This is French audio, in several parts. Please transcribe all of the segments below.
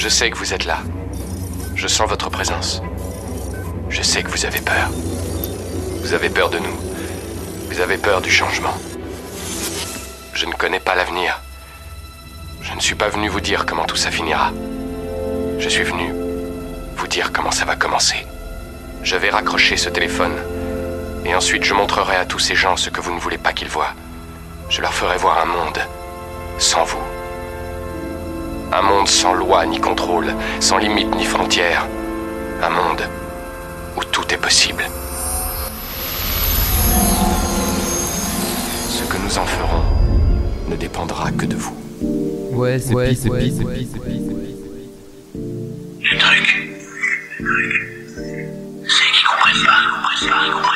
Je sais que vous êtes là. Je sens votre présence. Je sais que vous avez peur. Vous avez peur de nous. Vous avez peur du changement. Je ne connais pas l'avenir. Je ne suis pas venu vous dire comment tout ça finira. Je suis venu vous dire comment ça va commencer. Je vais raccrocher ce téléphone. Et ensuite je montrerai à tous ces gens ce que vous ne voulez pas qu'ils voient. Je leur ferai voir un monde sans vous. Un monde sans loi ni contrôle, sans limite ni frontières. Un monde où tout est possible. Ce que nous en ferons ne dépendra que de vous. Ouais, c'est Ouais, pis, c'est pis, c'est Le truc, c'est qu'ils comprennent pas, ils comprennent pas, ils comprennent pas.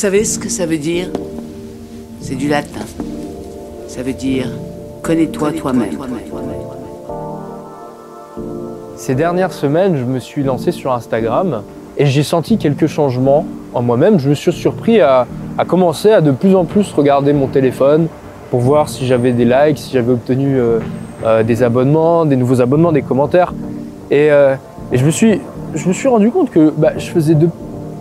Savez ce que ça veut dire? C'est du latin. Ça veut dire connais-toi toi-même. Ces dernières semaines, je me suis lancé sur Instagram et j'ai senti quelques changements en moi-même. Je me suis surpris à, à commencer à de plus en plus regarder mon téléphone pour voir si j'avais des likes, si j'avais obtenu euh, euh, des abonnements, des nouveaux abonnements, des commentaires. Et, euh, et je, me suis, je me suis rendu compte que bah, je faisais de,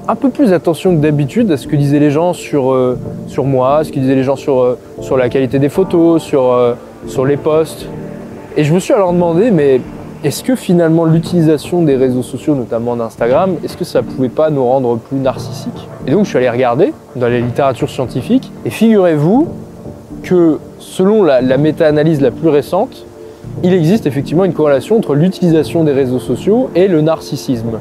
un peu plus attention que d'habitude à ce que disaient les gens sur, euh, sur moi, ce que disaient les gens sur, euh, la qualité des photos, sur, euh, sur les posts. Et je me suis alors demandé, mais est-ce que finalement l'utilisation des réseaux sociaux, notamment d'Instagram, est-ce que ça pouvait pas nous rendre plus narcissiques? Et donc je suis allé regarder dans la littérature scientifique, et figurez-vous que selon la, la méta-analyse la plus récente, il existe effectivement une corrélation entre l'utilisation des réseaux sociaux et le narcissisme.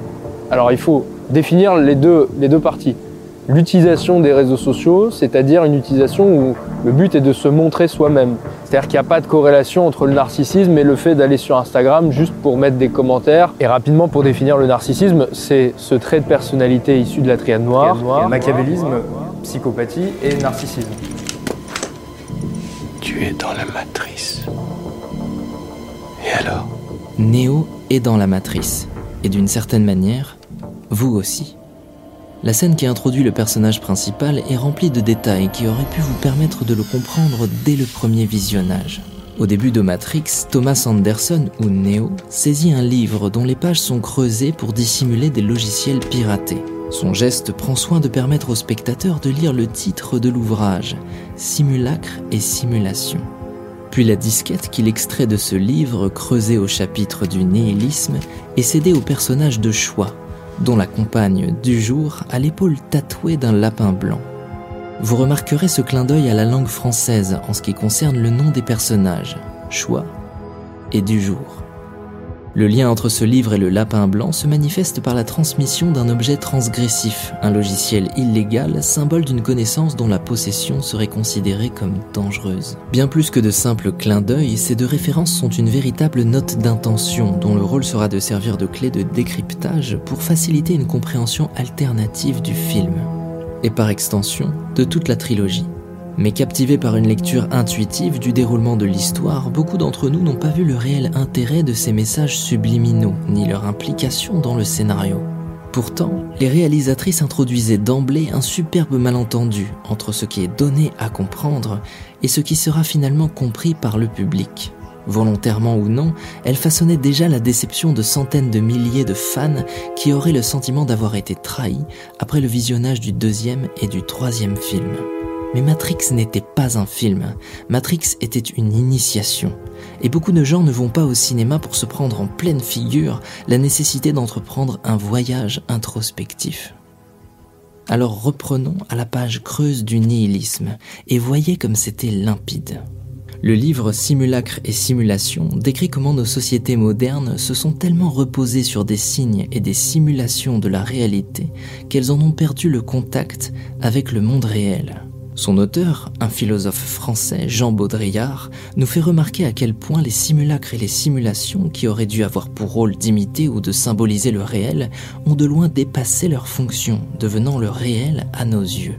Alors il faut définir les deux, les deux parties. L'utilisation des réseaux sociaux, c'est-à-dire une utilisation où le but est de se montrer soi-même. C'est-à-dire qu'il n'y a pas de corrélation entre le narcissisme et le fait d'aller sur Instagram juste pour mettre des commentaires. Et rapidement, pour définir le narcissisme, c'est ce trait de personnalité issu de la triade noire, machiavélisme, psychopathie et narcissisme. Tu es dans la matrice. Et alors? Néo est dans la matrice, et d'une certaine manière, vous aussi. La scène qui introduit le personnage principal est remplie de détails qui auraient pu vous permettre de le comprendre dès le premier visionnage. Au début de Matrix, Thomas Anderson, ou Neo, saisit un livre dont les pages sont creusées pour dissimuler des logiciels piratés. Son geste prend soin de permettre au spectateur de lire le titre de l'ouvrage, Simulacre et Simulation. Puis la disquette qu'il extrait de ce livre, creusé au chapitre du nihilisme, est cédée au personnage de choix, dont la compagne du jour a l'épaule tatouée d'un lapin blanc. Vous remarquerez ce clin d'œil à la langue française en ce qui concerne le nom des personnages, choix et du jour. Le lien entre ce livre et le lapin blanc se manifeste par la transmission d'un objet transgressif, un logiciel illégal, symbole d'une connaissance dont la possession serait considérée comme dangereuse. Bien plus que de simples clins d'œil, ces deux références sont une véritable note d'intention dont le rôle sera de servir de clé de décryptage pour faciliter une compréhension alternative du film, et par extension de toute la trilogie. Mais captivés par une lecture intuitive du déroulement de l'histoire, beaucoup d'entre nous n'ont pas vu le réel intérêt de ces messages subliminaux, ni leur implication dans le scénario. Pourtant, les réalisatrices introduisaient d'emblée un superbe malentendu entre ce qui est donné à comprendre et ce qui sera finalement compris par le public. Volontairement ou non, elles façonnaient déjà la déception de centaines de milliers de fans qui auraient le sentiment d'avoir été trahis après le visionnage du deuxième et du troisième film. Mais Matrix n'était pas un film, Matrix était une initiation. Et beaucoup de gens ne vont pas au cinéma pour se prendre en pleine figure la nécessité d'entreprendre un voyage introspectif. Alors reprenons à la page creuse du nihilisme et voyez comme c'était limpide. Le livre Simulacre et Simulation décrit comment nos sociétés modernes se sont tellement reposées sur des signes et des simulations de la réalité qu'elles en ont perdu le contact avec le monde réel. Son auteur, un philosophe français, Jean Baudrillard, nous fait remarquer à quel point les simulacres et les simulations, qui auraient dû avoir pour rôle d'imiter ou de symboliser le réel, ont de loin dépassé leur fonction, devenant le réel à nos yeux.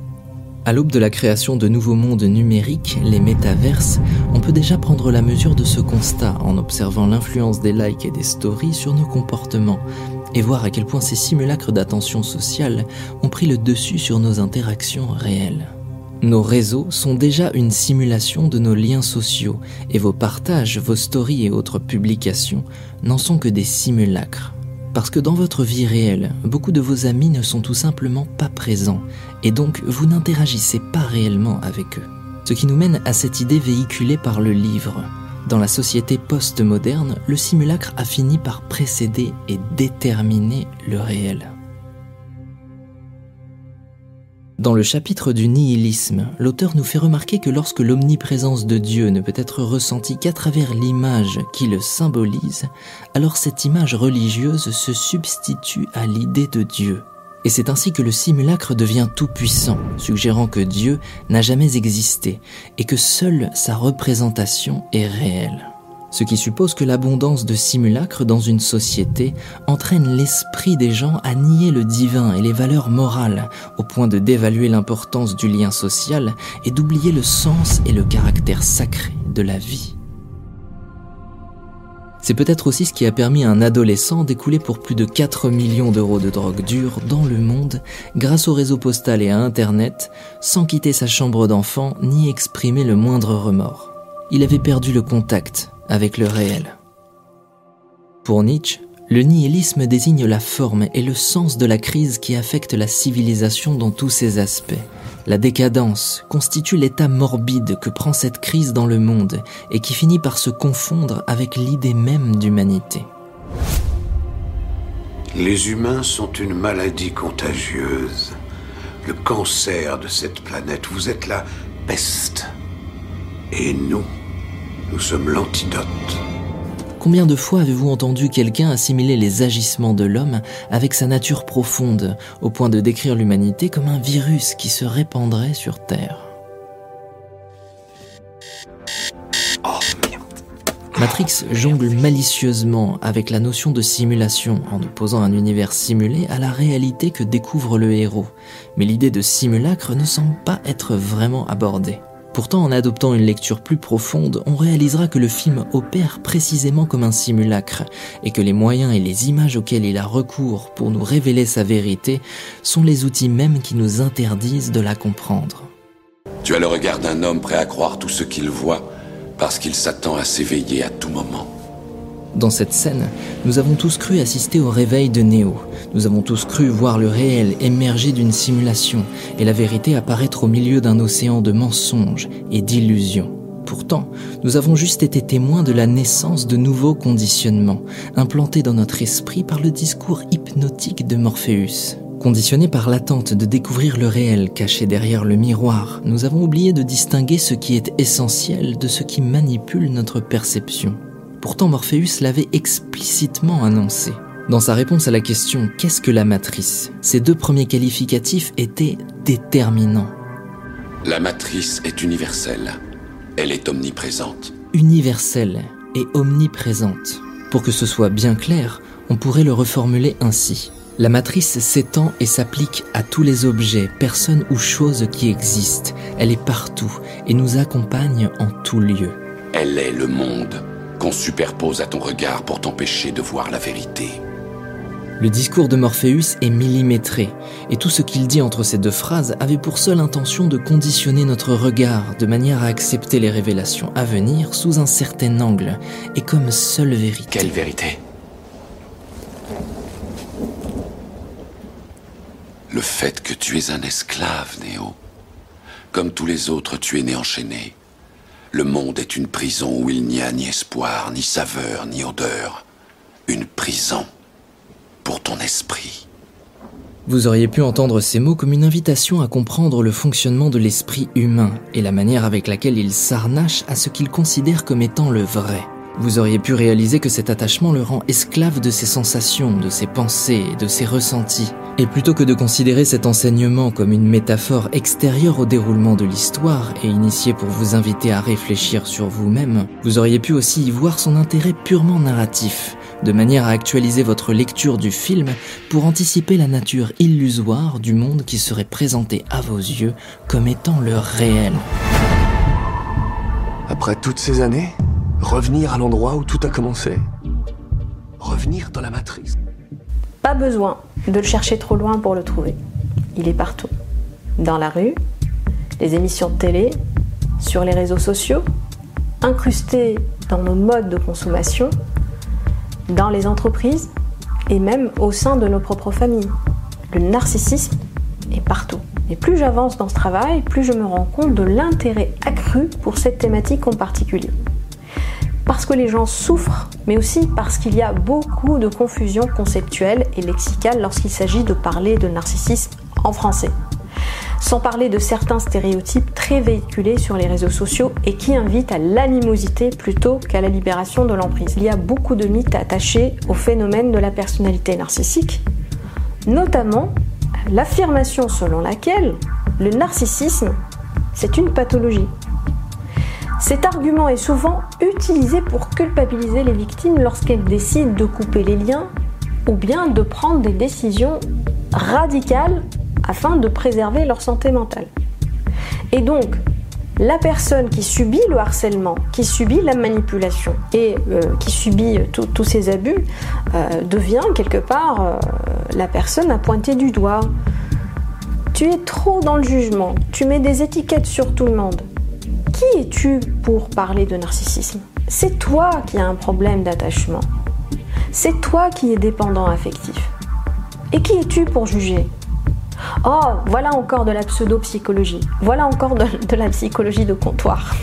À l'aube de la création de nouveaux mondes numériques, les métaverses, on peut déjà prendre la mesure de ce constat en observant l'influence des likes et des stories sur nos comportements et voir à quel point ces simulacres d'attention sociale ont pris le dessus sur nos interactions réelles. Nos réseaux sont déjà une simulation de nos liens sociaux et vos partages, vos stories et autres publications n'en sont que des simulacres. Parce que dans votre vie réelle, beaucoup de vos amis ne sont tout simplement pas présents et donc vous n'interagissez pas réellement avec eux. Ce qui nous mène à cette idée véhiculée par le livre. Dans la société post-moderne, le simulacre a fini par précéder et déterminer le réel. Dans le chapitre du nihilisme, l'auteur nous fait remarquer que lorsque l'omniprésence de Dieu ne peut être ressentie qu'à travers l'image qui le symbolise, alors cette image religieuse se substitue à l'idée de Dieu. Et c'est ainsi que le simulacre devient tout-puissant, suggérant que Dieu n'a jamais existé et que seule sa représentation est réelle ce qui suppose que l'abondance de simulacres dans une société entraîne l'esprit des gens à nier le divin et les valeurs morales, au point de dévaluer l'importance du lien social et d'oublier le sens et le caractère sacré de la vie. C'est peut-être aussi ce qui a permis à un adolescent d'écouler pour plus de 4 millions d'euros de drogue dure dans le monde grâce au réseau postal et à Internet, sans quitter sa chambre d'enfant ni exprimer le moindre remords. Il avait perdu le contact avec le réel. Pour Nietzsche, le nihilisme désigne la forme et le sens de la crise qui affecte la civilisation dans tous ses aspects. La décadence constitue l'état morbide que prend cette crise dans le monde et qui finit par se confondre avec l'idée même d'humanité. Les humains sont une maladie contagieuse. Le cancer de cette planète, vous êtes la peste. Et nous, nous sommes l'antidote. Combien de fois avez-vous entendu quelqu'un assimiler les agissements de l'homme avec sa nature profonde, au point de décrire l'humanité comme un virus qui se répandrait sur Terre Matrix jongle malicieusement avec la notion de simulation en opposant un univers simulé à la réalité que découvre le héros. Mais l'idée de simulacre ne semble pas être vraiment abordée. Pourtant, en adoptant une lecture plus profonde, on réalisera que le film opère précisément comme un simulacre et que les moyens et les images auxquels il a recours pour nous révéler sa vérité sont les outils mêmes qui nous interdisent de la comprendre. Tu as le regard d'un homme prêt à croire tout ce qu'il voit parce qu'il s'attend à s'éveiller à tout moment. Dans cette scène, nous avons tous cru assister au réveil de Néo. Nous avons tous cru voir le réel émerger d'une simulation et la vérité apparaître au milieu d'un océan de mensonges et d'illusions. Pourtant, nous avons juste été témoins de la naissance de nouveaux conditionnements, implantés dans notre esprit par le discours hypnotique de Morpheus. Conditionnés par l'attente de découvrir le réel caché derrière le miroir, nous avons oublié de distinguer ce qui est essentiel de ce qui manipule notre perception. Pourtant Morpheus l'avait explicitement annoncé. Dans sa réponse à la question Qu'est-ce que la matrice? Ces deux premiers qualificatifs étaient déterminants. La matrice est universelle. Elle est omniprésente. Universelle et omniprésente. Pour que ce soit bien clair, on pourrait le reformuler ainsi. La matrice s'étend et s'applique à tous les objets, personnes ou choses qui existent. Elle est partout et nous accompagne en tout lieu. Elle est le monde qu'on superpose à ton regard pour t'empêcher de voir la vérité. Le discours de Morpheus est millimétré, et tout ce qu'il dit entre ces deux phrases avait pour seule intention de conditionner notre regard de manière à accepter les révélations à venir sous un certain angle et comme seule vérité. Quelle vérité? Le fait que tu es un esclave, Néo. Comme tous les autres, tu es né enchaîné. Le monde est une prison où il n'y a ni espoir, ni saveur, ni odeur. Une prison pour ton esprit. Vous auriez pu entendre ces mots comme une invitation à comprendre le fonctionnement de l'esprit humain et la manière avec laquelle il s'arnache à ce qu'il considère comme étant le vrai. Vous auriez pu réaliser que cet attachement le rend esclave de ses sensations, de ses pensées et de ses ressentis. Et plutôt que de considérer cet enseignement comme une métaphore extérieure au déroulement de l'histoire et initiée pour vous inviter à réfléchir sur vous-même, vous auriez pu aussi y voir son intérêt purement narratif, de manière à actualiser votre lecture du film pour anticiper la nature illusoire du monde qui serait présenté à vos yeux comme étant le réel. Après toutes ces années, revenir à l'endroit où tout a commencé. Revenir dans la matrice. Pas besoin de le chercher trop loin pour le trouver. Il est partout. Dans la rue, les émissions de télé, sur les réseaux sociaux, incrusté dans nos modes de consommation, dans les entreprises et même au sein de nos propres familles. Le narcissisme est partout. Et plus j'avance dans ce travail, plus je me rends compte de l'intérêt accru pour cette thématique en particulier. Parce que les gens souffrent, mais aussi parce qu'il y a beaucoup de confusion conceptuelle et lexicale lorsqu'il s'agit de parler de narcissisme en français. Sans parler de certains stéréotypes très véhiculés sur les réseaux sociaux et qui invitent à l'animosité plutôt qu'à la libération de l'emprise. Il y a beaucoup de mythes attachés au phénomène de la personnalité narcissique, notamment l'affirmation selon laquelle le narcissisme, c'est une pathologie. Cet argument est souvent utilisé pour culpabiliser les victimes lorsqu'elles décident de couper les liens ou bien de prendre des décisions radicales afin de préserver leur santé mentale. Et donc, la personne qui subit le harcèlement, qui subit la manipulation et euh, qui subit tous ces abus euh, devient quelque part euh, la personne à pointer du doigt. Tu es trop dans le jugement, tu mets des étiquettes sur tout le monde. Qui es-tu pour parler de narcissisme? C'est toi qui as un problème d'attachement. C'est toi qui es dépendant affectif. Et qui es-tu pour juger? Oh, voilà encore de la pseudo-psychologie. Voilà encore de, de, la psychologie de comptoir.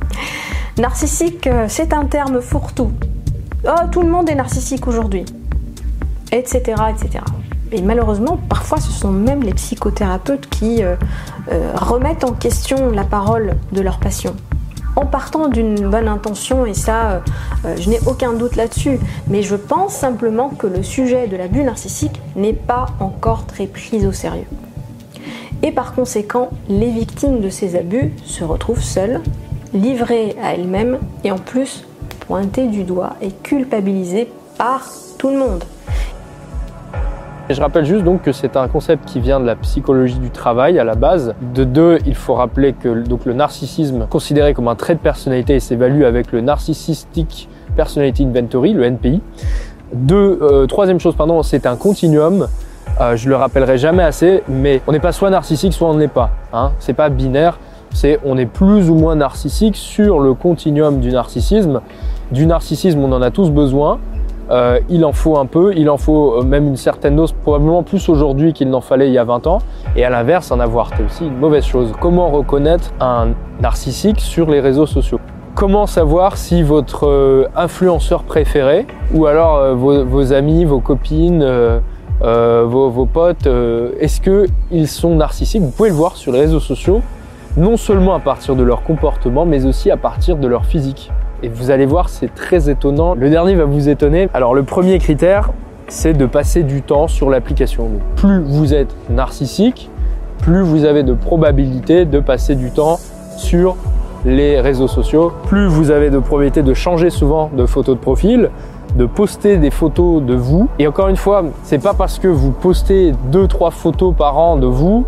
Narcissique, euh, c'est un terme fourre-tout. Oh, tout le monde est narcissique aujourd'hui. Etc. etc. Et malheureusement, parfois, ce sont même les psychothérapeutes qui euh, euh, remettent en question la parole de leur patient en partant d'une bonne intention, et ça, euh, je n'ai aucun doute là-dessus, mais je pense simplement que le sujet de l'abus narcissique n'est pas encore très pris au sérieux. Et par conséquent, les victimes de ces abus se retrouvent seules, livrées à elles-mêmes, et en plus pointées du doigt et culpabilisées par tout le monde. Et je rappelle juste donc que c'est un concept qui vient de la psychologie du travail à la base. De deux, il faut rappeler que donc, le narcissisme, considéré comme un trait de personnalité, s'évalue avec le Narcissistic Personality Inventory, le NPI. Deux, euh, troisième chose, pardon, c'est un continuum. Euh, je le rappellerai jamais assez, mais on n'est pas soit narcissique, soit on ne l'est pas. Hein. C'est pas binaire. C'est on est plus ou moins narcissique sur le continuum du narcissisme. Du narcissisme, on en a tous besoin. Euh, il en faut un peu, il en faut euh, même une certaine dose, probablement plus aujourd'hui qu'il n'en fallait il y a 20 ans. Et à l'inverse, en avoir, c'est aussi une mauvaise chose. Comment reconnaître un narcissique sur les réseaux sociaux? Comment savoir si votre euh, influenceur préféré, ou alors vos, amis, vos copines, vos, vos, potes, est-ce qu'ils sont narcissiques? Vous pouvez le voir sur les réseaux sociaux, non seulement à partir de leur comportement, mais aussi à partir de leur physique. Et vous allez voir, c'est très étonnant. Le dernier va vous étonner. Alors le premier critère, c'est de passer du temps sur l'application. Plus vous êtes narcissique, plus vous avez de probabilité de passer du temps sur les réseaux sociaux, plus vous avez de probabilité de changer souvent de photo de profil, de poster des photos de vous. Et encore une fois, c'est pas parce que vous postez 2-3 photos par an de vous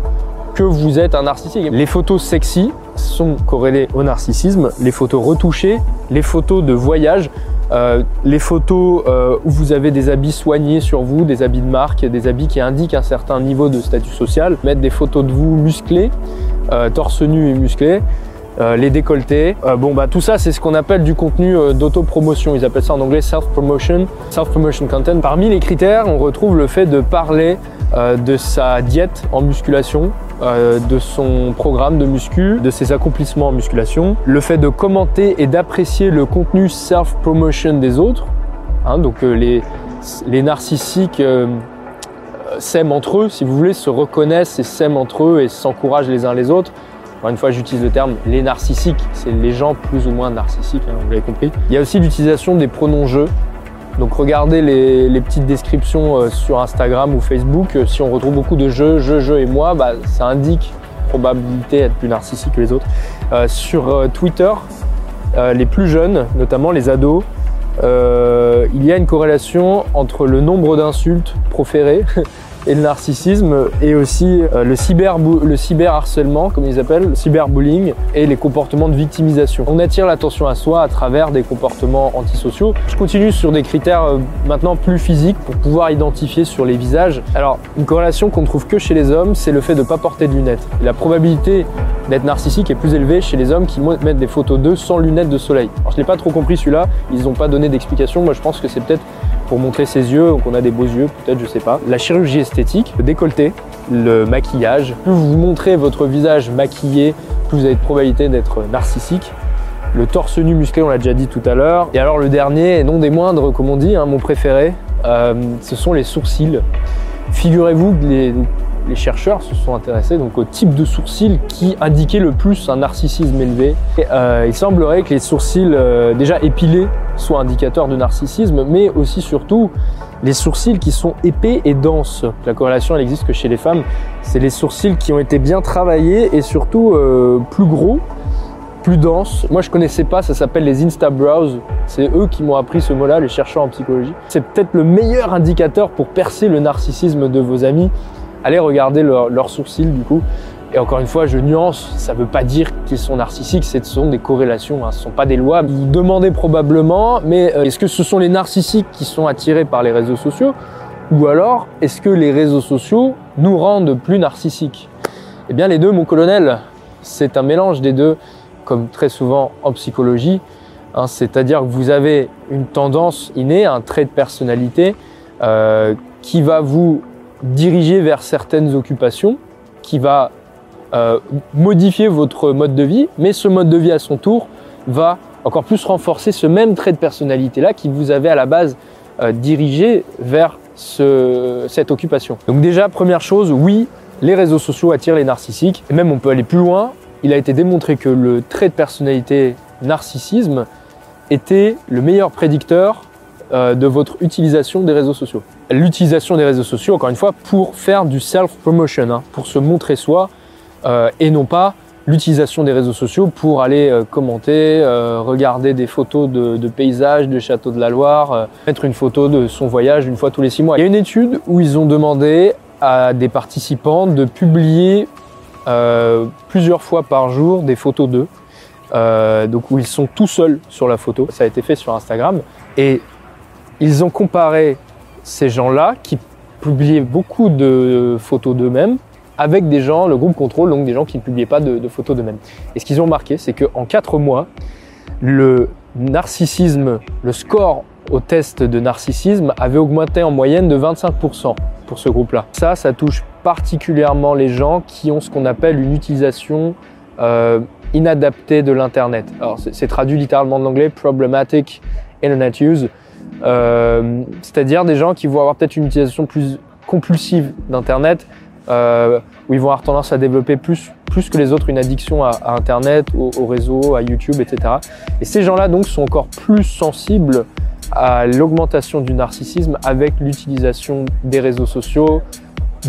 vous êtes un narcissique. Les photos sexy sont corrélées au narcissisme, les photos retouchées, les photos de voyage, euh, les photos euh, où vous avez des habits soignés sur vous, des habits de marque, des habits qui indiquent un certain niveau de statut social, mettre des photos de vous musclés, euh, torse nu et musclé, les décolletés. bon, bah tout ça, c'est ce qu'on appelle du contenu d'autopromotion. Ils appellent ça en anglais self-promotion, self-promotion content. Parmi les critères, on retrouve le fait de parler de sa diète en musculation, euh, de son programme de muscu, de ses accomplissements en musculation, le fait de commenter et d'apprécier le contenu self-promotion des autres. Hein, donc euh, les, narcissiques euh, s'aiment entre eux, si vous voulez, se reconnaissent et s'aiment entre eux et s'encouragent les uns les autres. Encore une fois, j'utilise le terme les narcissiques, c'est les gens plus ou moins narcissiques, hein, vous l'avez compris. Il y a aussi l'utilisation des pronoms je. Donc regardez les, petites descriptions euh, sur Instagram ou Facebook. Euh, Si on retrouve beaucoup de je, je, je et moi, bah, ça indique probabilité être plus narcissique que les autres. Euh, sur Twitter, les plus jeunes, notamment les ados, il y a une corrélation entre le nombre d'insultes proférées et le narcissisme et aussi euh, le, cyber le cyberharcèlement, comme ils appellent, le cyberbullying et les comportements de victimisation. On attire l'attention à soi à travers des comportements antisociaux. Je continue sur des critères euh, maintenant plus physiques pour pouvoir identifier sur les visages. Alors, une corrélation qu'on ne trouve que chez les hommes, c'est le fait de ne pas porter de lunettes. Et la probabilité d'être narcissique est plus élevée chez les hommes qui mettent des photos d'eux sans lunettes de soleil. Alors, je l'ai pas trop compris celui-là, ils n'ont pas donné d'explication. Moi, je pense que c'est peut-être pour montrer ses yeux, qu'on a des beaux yeux, peut-être, je sais pas. La chirurgie esthétique, le décolleté, le maquillage. Plus vous montrez votre visage maquillé, plus vous avez de probabilité d'être narcissique. Le torse nu musclé, on l'a déjà dit tout à l'heure. Et alors le dernier, et non des moindres, comme on dit, hein, mon préféré, euh, ce sont les sourcils. Figurez-vous que les, chercheurs se sont intéressés donc au type de sourcils qui indiquait le plus un narcissisme élevé. Euh, il semblerait que les sourcils euh, déjà épilés soient indicateurs de narcissisme, mais aussi surtout les sourcils qui sont épais et denses. La corrélation elle existe que chez les femmes, c'est les sourcils qui ont été bien travaillés et surtout euh, plus gros, plus denses. Moi je connaissais pas, ça s'appelle les Insta Brows. C'est eux qui m'ont appris ce mot-là, les chercheurs en psychologie. C'est peut-être le meilleur indicateur pour percer le narcissisme de vos amis allez regarder leurs leur sourcils du coup. Et encore une fois, je nuance, ça ne veut pas dire qu'ils sont narcissiques, ce sont des corrélations, hein, ce ne sont pas des lois. Vous demandez probablement, mais euh, est-ce que ce sont les narcissiques qui sont attirés par les réseaux sociaux? Ou alors, est-ce que les réseaux sociaux nous rendent plus narcissiques? Eh bien les deux, mon colonel, c'est un mélange des deux, comme très souvent en psychologie. Hein, C'est-à-dire que vous avez une tendance innée, un trait de personnalité euh, qui va vous diriger vers certaines occupations, qui va euh, modifier votre mode de vie, mais ce mode de vie à son tour va encore plus renforcer ce même trait de personnalité-là qui vous avait à la base euh, dirigé vers ce, cette occupation. Donc déjà, première chose, oui, les réseaux sociaux attirent les narcissiques, et même on peut aller plus loin, il a été démontré que le trait de personnalité narcissisme était le meilleur prédicteur euh, de votre utilisation des réseaux sociaux. L'utilisation des réseaux sociaux, encore une fois, pour faire du self-promotion, hein, pour se montrer soi, et non pas l'utilisation des réseaux sociaux pour aller euh, commenter, euh, regarder des photos de, paysages, de châteaux de la Loire, euh, mettre une photo de son voyage une fois tous les six mois. Il y a une étude où ils ont demandé à des participants de publier euh, plusieurs fois par jour des photos d'eux, donc où ils sont tout seuls sur la photo. Ça a été fait sur Instagram et ils ont comparé ces gens-là qui publiaient beaucoup de photos d'eux-mêmes avec des gens, le groupe contrôle, donc des gens qui ne publiaient pas de, de photos d'eux-mêmes. Et ce qu'ils ont remarqué, c'est qu'en 4 mois, le narcissisme, le score au test de narcissisme avait augmenté en moyenne de 25% pour ce groupe-là. Ça, ça touche particulièrement les gens qui ont ce qu'on appelle une utilisation euh, inadaptée de l'Internet. Alors, c'est traduit littéralement de l'anglais, problematic internet use. Euh, c'est-à-dire des gens qui vont avoir peut-être une utilisation plus compulsive d'Internet, euh, où ils vont avoir tendance à développer plus, plus que les autres une addiction à, Internet, au, au, réseau, à YouTube, etc. Et ces gens-là donc sont encore plus sensibles à l'augmentation du narcissisme avec l'utilisation des réseaux sociaux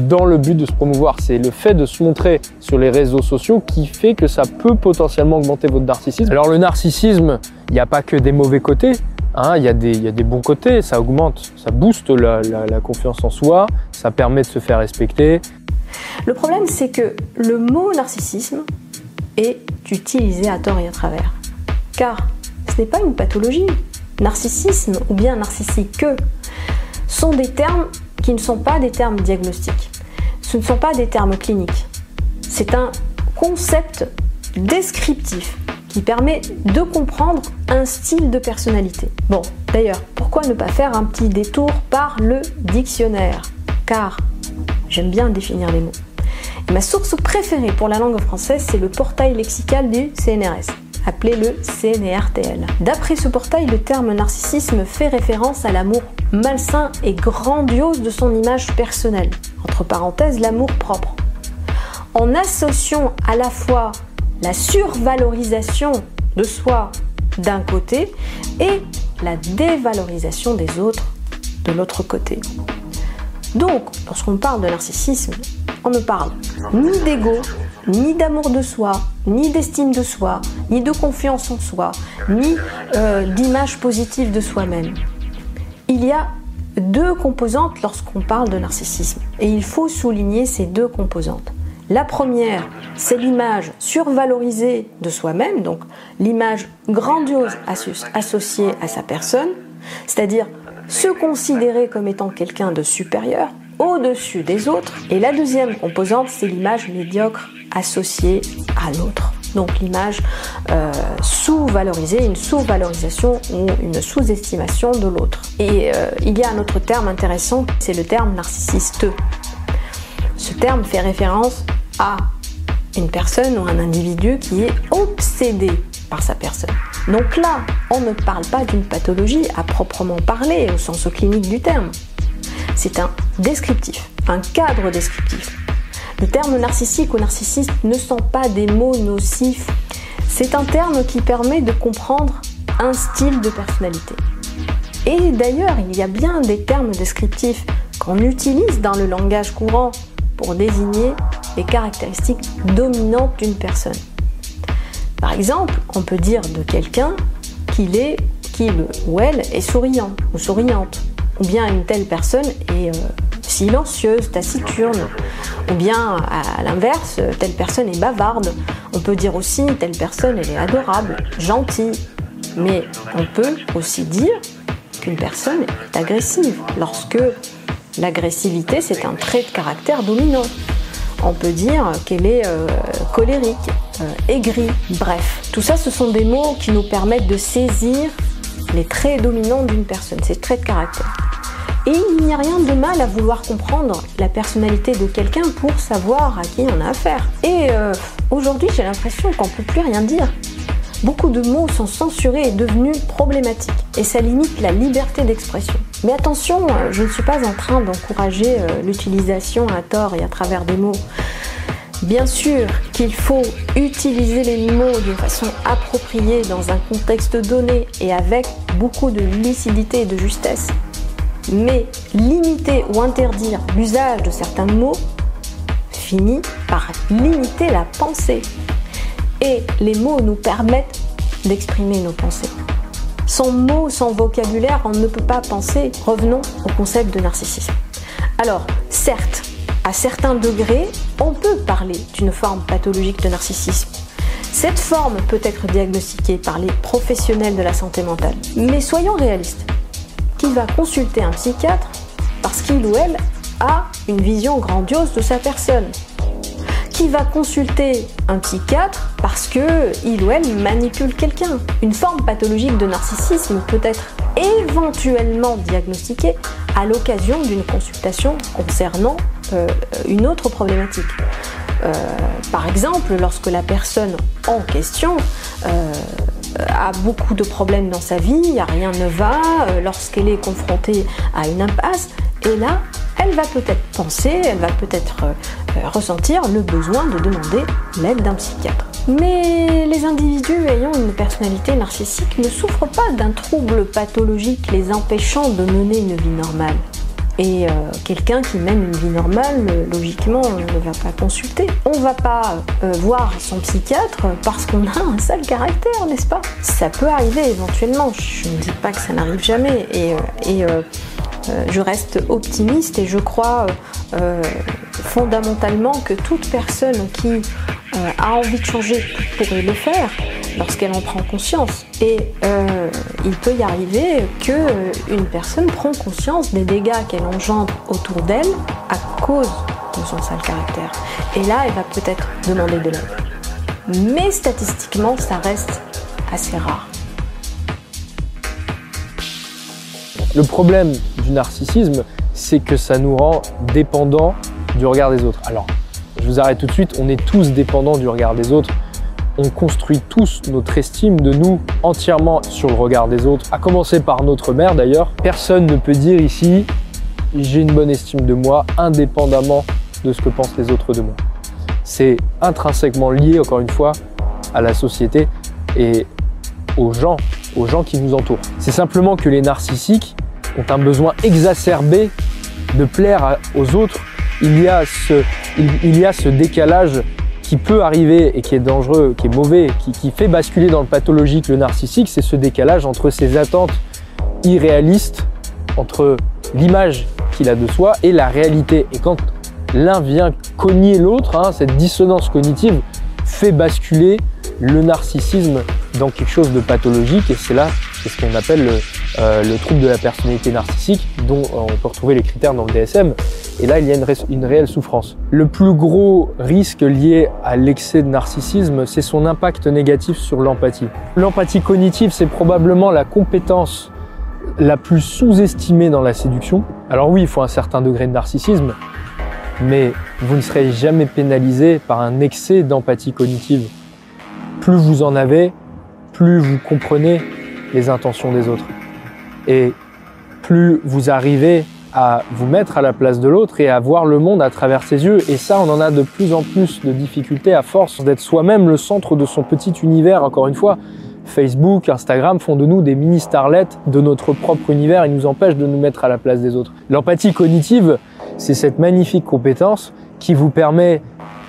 dans le but de se promouvoir. C'est le fait de se montrer sur les réseaux sociaux qui fait que ça peut potentiellement augmenter votre narcissisme. Alors le narcissisme, il n'y a pas que des mauvais côtés. Hein, il, y des, il y a des bons côtés, ça augmente, ça booste la, la, la confiance en soi, ça permet de se faire respecter, le problème, c'est que le mot narcissisme est utilisé à tort et à travers. Car ce n'est pas une pathologie. Narcissisme ou bien narcissique sont des termes qui ne sont pas des termes diagnostiques. Ce ne sont pas des termes cliniques. C'est un concept descriptif qui permet de comprendre un style de personnalité. Bon, d'ailleurs, pourquoi ne pas faire un petit détour par le dictionnaire? Car J'aime bien définir les mots. Ma source préférée pour la langue française, c'est le portail lexical du CNRS, appelé le CNRTL. D'après ce portail, le terme narcissisme fait référence à l'amour malsain et grandiose de son image personnelle, entre parenthèses l'amour propre. En associant à la fois la survalorisation de soi d'un côté et la dévalorisation des autres de l'autre côté. Donc, lorsqu'on parle de narcissisme, on ne parle ni d'ego, ni d'amour de soi, ni d'estime de soi, ni de confiance en soi, ni euh, d'image positive de soi-même. Il y a deux composantes lorsqu'on parle de narcissisme, et il faut souligner ces deux composantes. La première, c'est l'image survalorisée de soi-même, donc l'image grandiose associée à sa personne, c'est-à-dire se considérer comme étant quelqu'un de supérieur, au-dessus des autres. Et la deuxième composante, c'est l'image médiocre associée à l'autre. Donc l'image euh, sous-valorisée, une sous-valorisation ou une sous-estimation de l'autre. Et euh, il y a un autre terme intéressant, c'est le terme narcissiste. Ce terme fait référence à une personne ou un individu qui est obsédé par sa personne. Donc là, on ne parle pas d'une pathologie à proprement parler au sens clinique du terme. C'est un descriptif, un cadre descriptif. Le terme narcissique ou narcissiste ne sont pas des mots nocifs. C'est un terme qui permet de comprendre un style de personnalité. Et d'ailleurs, il y a bien des termes descriptifs qu'on utilise dans le langage courant pour désigner les caractéristiques dominantes d'une personne. Par exemple, on peut dire de quelqu'un qu'il est, qu'il ou elle est souriant ou souriante, ou bien une telle personne est euh, silencieuse, taciturne, ou bien à l'inverse, telle personne est bavarde. On peut dire aussi telle personne elle est adorable, gentille, mais on peut aussi dire qu'une personne est agressive lorsque l'agressivité c'est un trait de caractère dominant on peut dire qu'elle est euh, colérique, euh, aigrie, bref. Tout ça, ce sont des mots qui nous permettent de saisir les traits dominants d'une personne, ses traits de caractère. Et il n'y a rien de mal à vouloir comprendre la personnalité de quelqu'un pour savoir à qui on a affaire. Et euh, aujourd'hui, j'ai l'impression qu'on ne peut plus rien dire beaucoup de mots sont censurés et devenus problématiques, et ça limite la liberté d'expression. Mais attention, euh, je ne suis pas en train d'encourager euh, l'utilisation à tort et à travers des mots. Bien sûr qu'il faut utiliser les mots de façon appropriée dans un contexte donné et avec beaucoup de lucidité et de justesse. Mais limiter ou interdire l'usage de certains mots finit par limiter la pensée et les mots nous permettent d'exprimer nos pensées. Sans mots, sans vocabulaire, on ne peut pas penser. Revenons au concept de narcissisme. Alors, certes, à certains degrés, on peut parler d'une forme pathologique de narcissisme. Cette forme peut être diagnostiquée par les professionnels de la santé mentale. Mais soyons réalistes. Qui va consulter un psychiatre parce qu'il ou elle a une vision grandiose de sa personne? Qui va consulter un psychiatre parce que il ou elle manipule quelqu'un. Une forme pathologique de narcissisme peut être éventuellement diagnostiquée à l'occasion d'une consultation concernant euh, une autre problématique. Euh, par exemple, lorsque la personne en question euh, a beaucoup de problèmes dans sa vie, rien ne va, lorsqu'elle est confrontée à une impasse, et là, elle va peut-être penser, elle va peut-être euh, ressentir le besoin de demander l'aide d'un psychiatre. Mais les individus ayant une personnalité narcissique ne souffrent pas d'un trouble pathologique les empêchant de mener une vie normale. Et euh, quelqu'un qui mène une vie normale, logiquement, ne va pas consulter. On ne va pas euh, voir son psychiatre parce qu'on a un sale caractère, n'est-ce pas? Ça peut arriver éventuellement. Je ne dis pas que ça n'arrive jamais. Euh, je reste optimiste et je crois euh, fondamentalement que toute personne qui euh, a envie de changer pourrait le faire lorsqu'elle en prend conscience. Et il peut y arriver qu'une personne prend conscience des dégâts qu'elle engendre autour d'elle à cause de son sale caractère. Et là, elle va peut-être demander de l'aide. Mais statistiquement, ça reste assez rare. Le problème du narcissisme, c'est que ça nous rend dépendants du regard des autres. Alors, je vous arrête tout de suite, on est tous dépendants du regard des autres. On construit tous notre estime de nous entièrement sur le regard des autres, à commencer par notre mère d'ailleurs. Personne ne peut dire ici j'ai une bonne estime de moi indépendamment de ce que pensent les autres de moi. C'est intrinsèquement lié, encore une fois, à la société et aux gens, aux gens qui nous entourent. C'est simplement que les narcissiques ont un besoin exacerbé de plaire aux autres. Il y a ce, décalage qui peut arriver et qui est dangereux, qui est mauvais, qui, qui fait basculer dans le pathologique le narcissique, c'est ce décalage entre ses attentes irréalistes, entre l'image qu'il a de soi et la réalité. Et quand l'un vient cogner l'autre, hein, cette dissonance cognitive fait basculer le narcissisme dans quelque chose de pathologique et c'est là c'est ce qu'on appelle le, euh, le, trouble de la personnalité narcissique dont euh, on peut retrouver les critères dans le DSM et là il y a une, une réelle souffrance. Le plus gros risque lié à l'excès de narcissisme c'est son impact négatif sur l'empathie. L'empathie cognitive c'est probablement la compétence la plus sous-estimée dans la séduction. Alors oui il faut un certain degré de narcissisme mais vous ne serez jamais pénalisé par un excès d'empathie cognitive plus vous en avez, plus vous comprenez les intentions des autres. Et plus vous arrivez à vous mettre à la place de l'autre et à voir le monde à travers ses yeux. Et ça, on en a de plus en plus de difficultés à force d'être soi-même le centre de son petit univers. Encore une fois, Facebook, Instagram font de nous des mini starlets de notre propre univers et nous empêchent de nous mettre à la place des autres. L'empathie cognitive, c'est cette magnifique compétence qui vous permet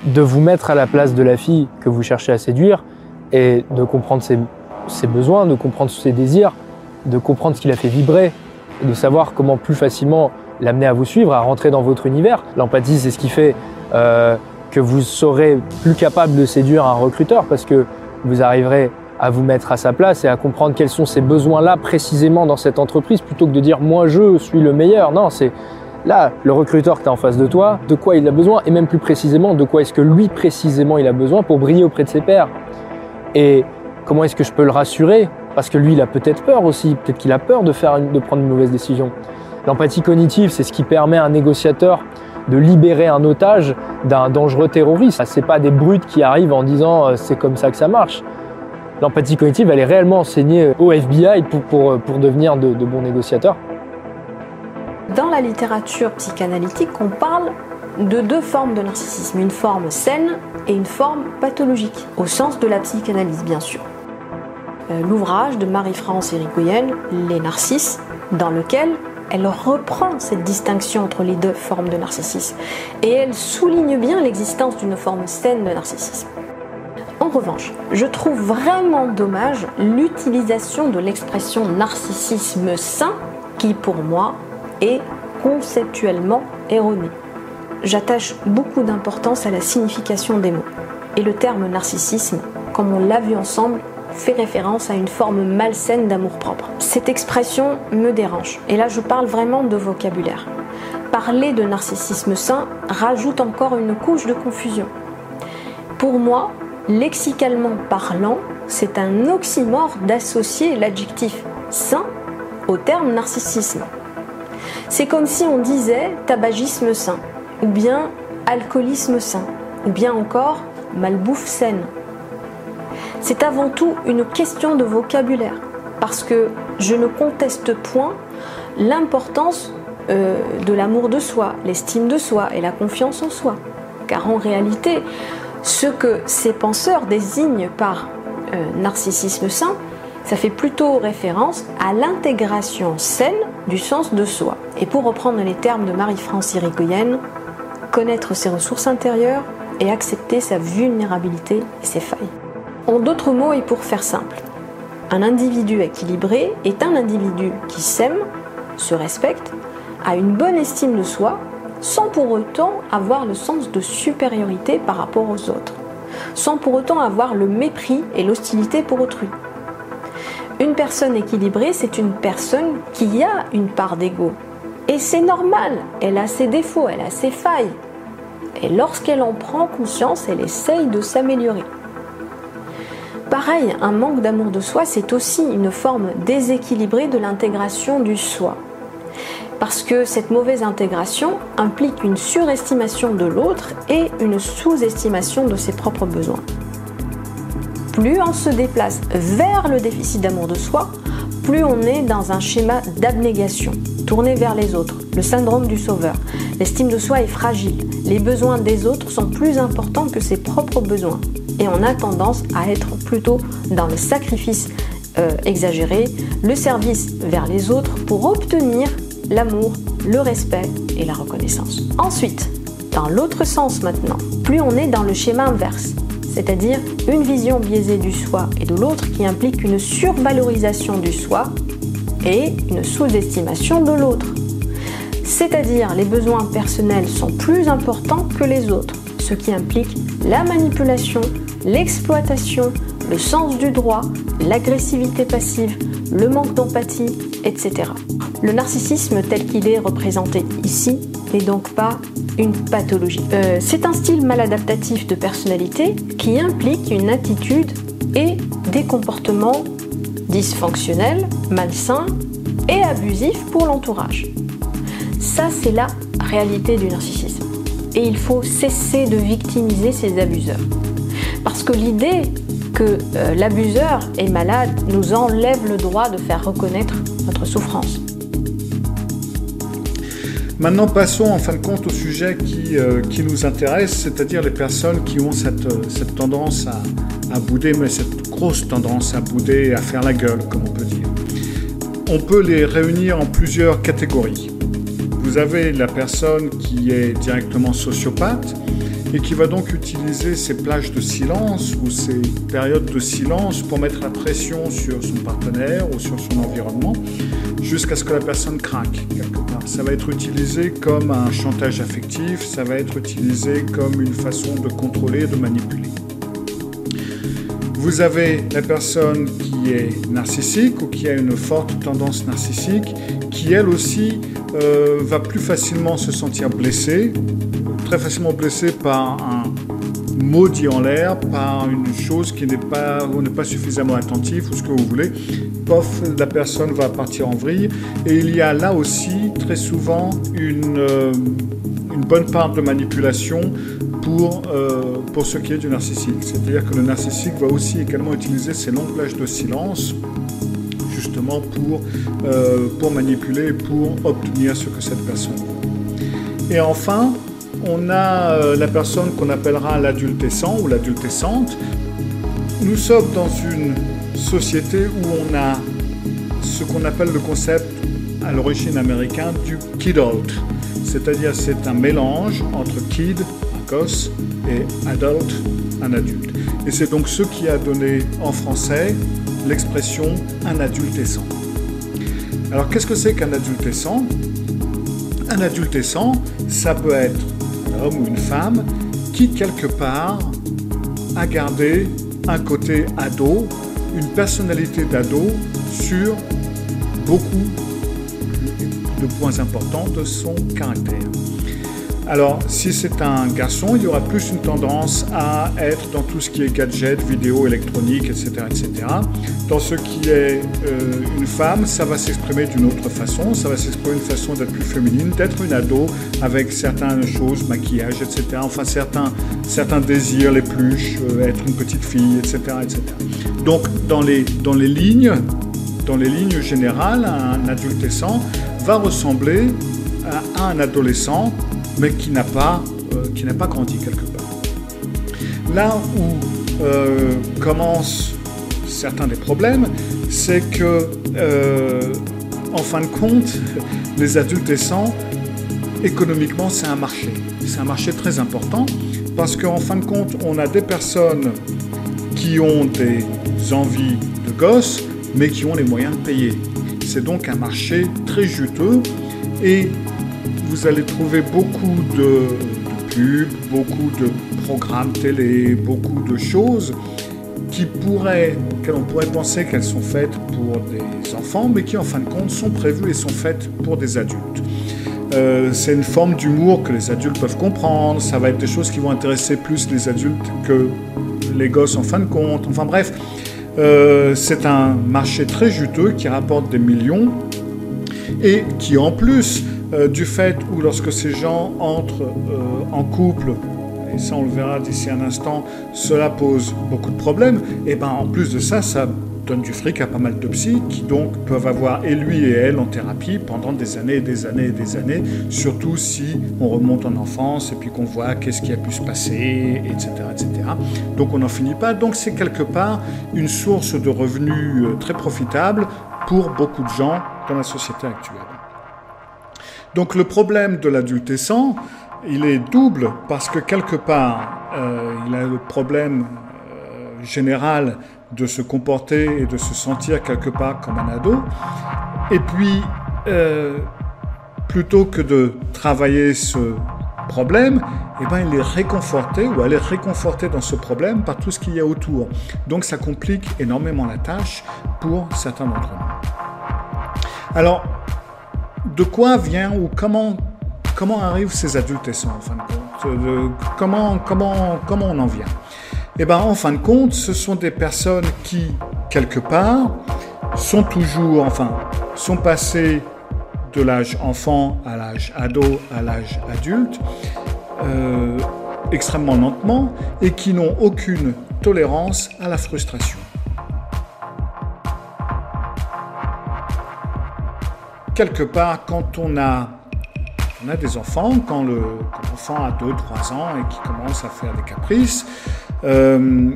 de vous mettre à la place de la fille que vous cherchez à séduire et de comprendre ses, ses besoins, de comprendre ses désirs, de comprendre ce qui la fait vibrer, de savoir comment plus facilement l'amener à vous suivre, à rentrer dans votre univers. L'empathie, c'est ce qui fait euh, que vous serez plus capable de séduire un recruteur parce que vous arriverez à vous mettre à sa place et à comprendre quels sont ces besoins-là précisément dans cette entreprise plutôt que de dire moi je suis le meilleur. Non, c'est là le recruteur que tu as en face de toi, de quoi il a besoin et même plus précisément de quoi est-ce que lui précisément il a besoin pour briller auprès de ses pairs. Et comment est-ce que je peux le rassurer Parce que lui, il a peut-être peur aussi, peut-être qu'il a peur de, prendre une mauvaise décision. L'empathie cognitive, c'est ce qui permet à un négociateur de libérer un otage d'un dangereux terroriste. C'est pas des brutes qui arrivent en disant euh, c'est comme ça que ça marche. L'empathie cognitive, elle est réellement enseignée au FBI pour, pour, pour devenir de, de bons négociateurs. Dans la littérature psychanalytique, on parle de deux formes de narcissisme, une forme saine et une forme pathologique, au sens de la psychanalyse bien sûr. Euh, l'ouvrage de Marie-France Irigoyen, Les Narcisses, dans lequel elle reprend cette distinction entre les deux formes de narcissisme et elle souligne bien l'existence d'une forme saine de narcissisme. En revanche, je trouve vraiment dommage l'utilisation de l'expression narcissisme sain qui pour moi est conceptuellement erronée j'attache beaucoup d'importance à la signification des mots. Et le terme narcissisme, comme on l'a vu ensemble, fait référence à une forme malsaine d'amour-propre. Cette expression me dérange, et là je parle vraiment de vocabulaire. Parler de narcissisme sain rajoute encore une couche de confusion. Pour moi, lexicalement parlant, c'est un oxymore d'associer l'adjectif sain au terme narcissisme. C'est comme si on disait tabagisme sain ou bien alcoolisme sain, ou bien encore malbouffe saine. C'est avant tout une question de vocabulaire, parce que je ne conteste point l'importance euh, de l'amour de soi, l'estime de soi et la confiance en soi. Car en réalité, ce que ces penseurs désignent par euh, narcissisme sain, ça fait plutôt référence à l'intégration saine du sens de soi. Et pour reprendre les termes de Marie-France Irigoyen, connaître ses ressources intérieures et accepter sa vulnérabilité et ses failles. En d'autres mots et pour faire simple, un individu équilibré est un individu qui s'aime, se respecte, a une bonne estime de soi, sans pour autant avoir le sens de supériorité par rapport aux autres, sans pour autant avoir le mépris et l'hostilité pour autrui. Une personne équilibrée, c'est une personne qui a une part d'ego. Et c'est normal, elle a ses défauts, elle a ses failles, et lorsqu'elle en prend conscience, elle essaye de s'améliorer. Pareil, un manque d'amour de soi, c'est aussi une forme déséquilibrée de l'intégration du soi. Parce que cette mauvaise intégration implique une surestimation de l'autre et une sous-estimation de ses propres besoins. Plus on se déplace vers le déficit d'amour de soi, plus on est dans un schéma d'abnégation, tourné vers les autres, le syndrome du sauveur. L'estime de soi est fragile, les besoins des autres sont plus importants que ses propres besoins. Et on a tendance à être plutôt dans le sacrifice euh, exagéré, le service vers les autres pour obtenir l'amour, le respect et la reconnaissance. Ensuite, dans l'autre sens maintenant, plus on est dans le schéma inverse, c'est-à-dire une vision biaisée du soi et de l'autre qui implique une survalorisation du soi et une sous-estimation de l'autre. C'est-à-dire les besoins personnels sont plus importants que les autres, ce qui implique la manipulation, l'exploitation, le sens du droit, l'agressivité passive, le manque d'empathie, etc. Le narcissisme tel qu'il est représenté ici n'est donc pas une pathologie. Euh, c'est un style maladaptatif de personnalité qui implique une attitude et des comportements dysfonctionnels, malsains et abusifs pour l'entourage. Ça, c'est la réalité du narcissisme. Et il faut cesser de victimiser ces abuseurs. Parce que l'idée que euh, l'abuseur est malade nous enlève le droit de faire reconnaître notre souffrance. Maintenant, passons en fin de compte au sujet qui, euh, nous intéresse, c'est-à-dire les personnes qui ont cette, euh, cette tendance à, à, bouder, mais cette grosse tendance à bouder et à faire la gueule, comme on peut dire. On peut les réunir en plusieurs catégories. Vous avez la personne qui est directement sociopathe, et qui va donc utiliser ces plages de silence ou ces périodes de silence pour mettre la pression sur son partenaire ou sur son environnement jusqu'à ce que la personne craque quelque part. Ça va être utilisé comme un chantage affectif, ça va être utilisé comme une façon de contrôler, de manipuler. Vous avez la personne qui est narcissique ou qui a une forte tendance narcissique, qui elle aussi euh, va plus facilement se sentir blessée, très facilement blessé par un mot dit en l'air, par une chose qui n'est pas, on n'est pas suffisamment attentif ou ce que vous voulez. Pof, la personne va partir en vrille. Et il y a là aussi très souvent une, euh, une bonne part de manipulation pour, euh, pour ce qui est du narcissique. C'est-à-dire que le narcissique va aussi également utiliser ces longues plages de silence euh, pour manipuler, pour obtenir ce que cette personne veut. Et enfin, on a euh, la personne qu'on appellera l'adultescent ou l'adultescente. Nous sommes dans une société où on a ce qu'on appelle le concept à l'origine américain du kidult, c'est-à-dire c'est un mélange entre kid, un et adult, un adulte. Et c'est donc ce qui a donné en français l'expression un adultescent. Alors qu'est-ce que c'est qu'un adultescent? Un adultescent, ça peut être homme ou une femme qui, quelque part, a gardé un côté ado, une personnalité d'ado sur beaucoup de points importants de son caractère. Alors, si c'est un garçon, il y aura plus une tendance à être dans tout ce qui est gadget, vidéo, électronique, etc. etc. Dans ce qui est euh, une femme, ça va s'exprimer d'une autre façon, ça va s'exprimer d'une façon d'être plus féminine, d'être une ado avec certaines choses, maquillage, etc. Enfin, certains, certains désirs, les pluches, euh, être une petite fille, etc. etc. Donc, dans les, dans les lignes, dans les lignes générales, un adolescent va ressembler à un adolescent mais qui n'a pas, euh, qui n'a pas grandi quelque part. Là où euh, commencent certains des problèmes, c'est que, euh, en fin de compte, les adolescents, économiquement, c'est un marché. C'est un marché très important parce qu'en fin de compte, on a des personnes qui ont des envies de gosses, mais qui ont les moyens de payer. C'est donc un marché très juteux et vous allez trouver beaucoup de, pubs, beaucoup de programmes télé, beaucoup de choses qui pourraient, on pourrait penser qu'elles sont faites pour des enfants, mais qui en fin de compte sont prévues et sont faites pour des adultes. Euh, c'est une forme d'humour que les adultes peuvent comprendre, ça va être des choses qui vont intéresser plus les adultes que les gosses en fin de compte. Enfin bref, euh, c'est un marché très juteux qui rapporte des millions et qui en plus euh, du fait où lorsque ces gens entrent euh, en couple, et ça on le verra d'ici un instant, cela pose beaucoup de problèmes, et ben en plus de ça, ça donnent du fric à pas mal de psy qui donc peuvent avoir et lui et elle en thérapie pendant des années et des années et des années, surtout si on remonte en enfance et puis qu'on voit qu'est-ce qui a pu se passer, etc., etc. Donc on n'en finit pas. Donc c'est quelque part une source de revenus euh, très profitable pour beaucoup de gens dans la société actuelle. Donc le problème de l'adultescent, il est double parce que quelque part, euh, il a le problème euh, général de se comporter et de se sentir quelque part comme un ado. Et puis, euh, plutôt que de travailler ce problème, eh ben, il est réconforté ou elle est réconfortée dans ce problème par tout ce qu'il y a autour. Donc ça complique énormément la tâche pour certains d'entre nous. Alors, de quoi vient ou comment, comment arrivent ces adultescents en fin de compte comment, comment, comment on en vient Eh bien, en fin de compte, ce sont des personnes qui, quelque part, sont toujours, enfin, sont passées de l'âge enfant à l'âge ado à l'âge adulte, euh, extrêmement lentement, et qui n'ont aucune tolérance à la frustration. Quelque part, quand on a, on a des enfants, quand l'enfant a 2-3 ans et qui commence à faire des caprices, euh,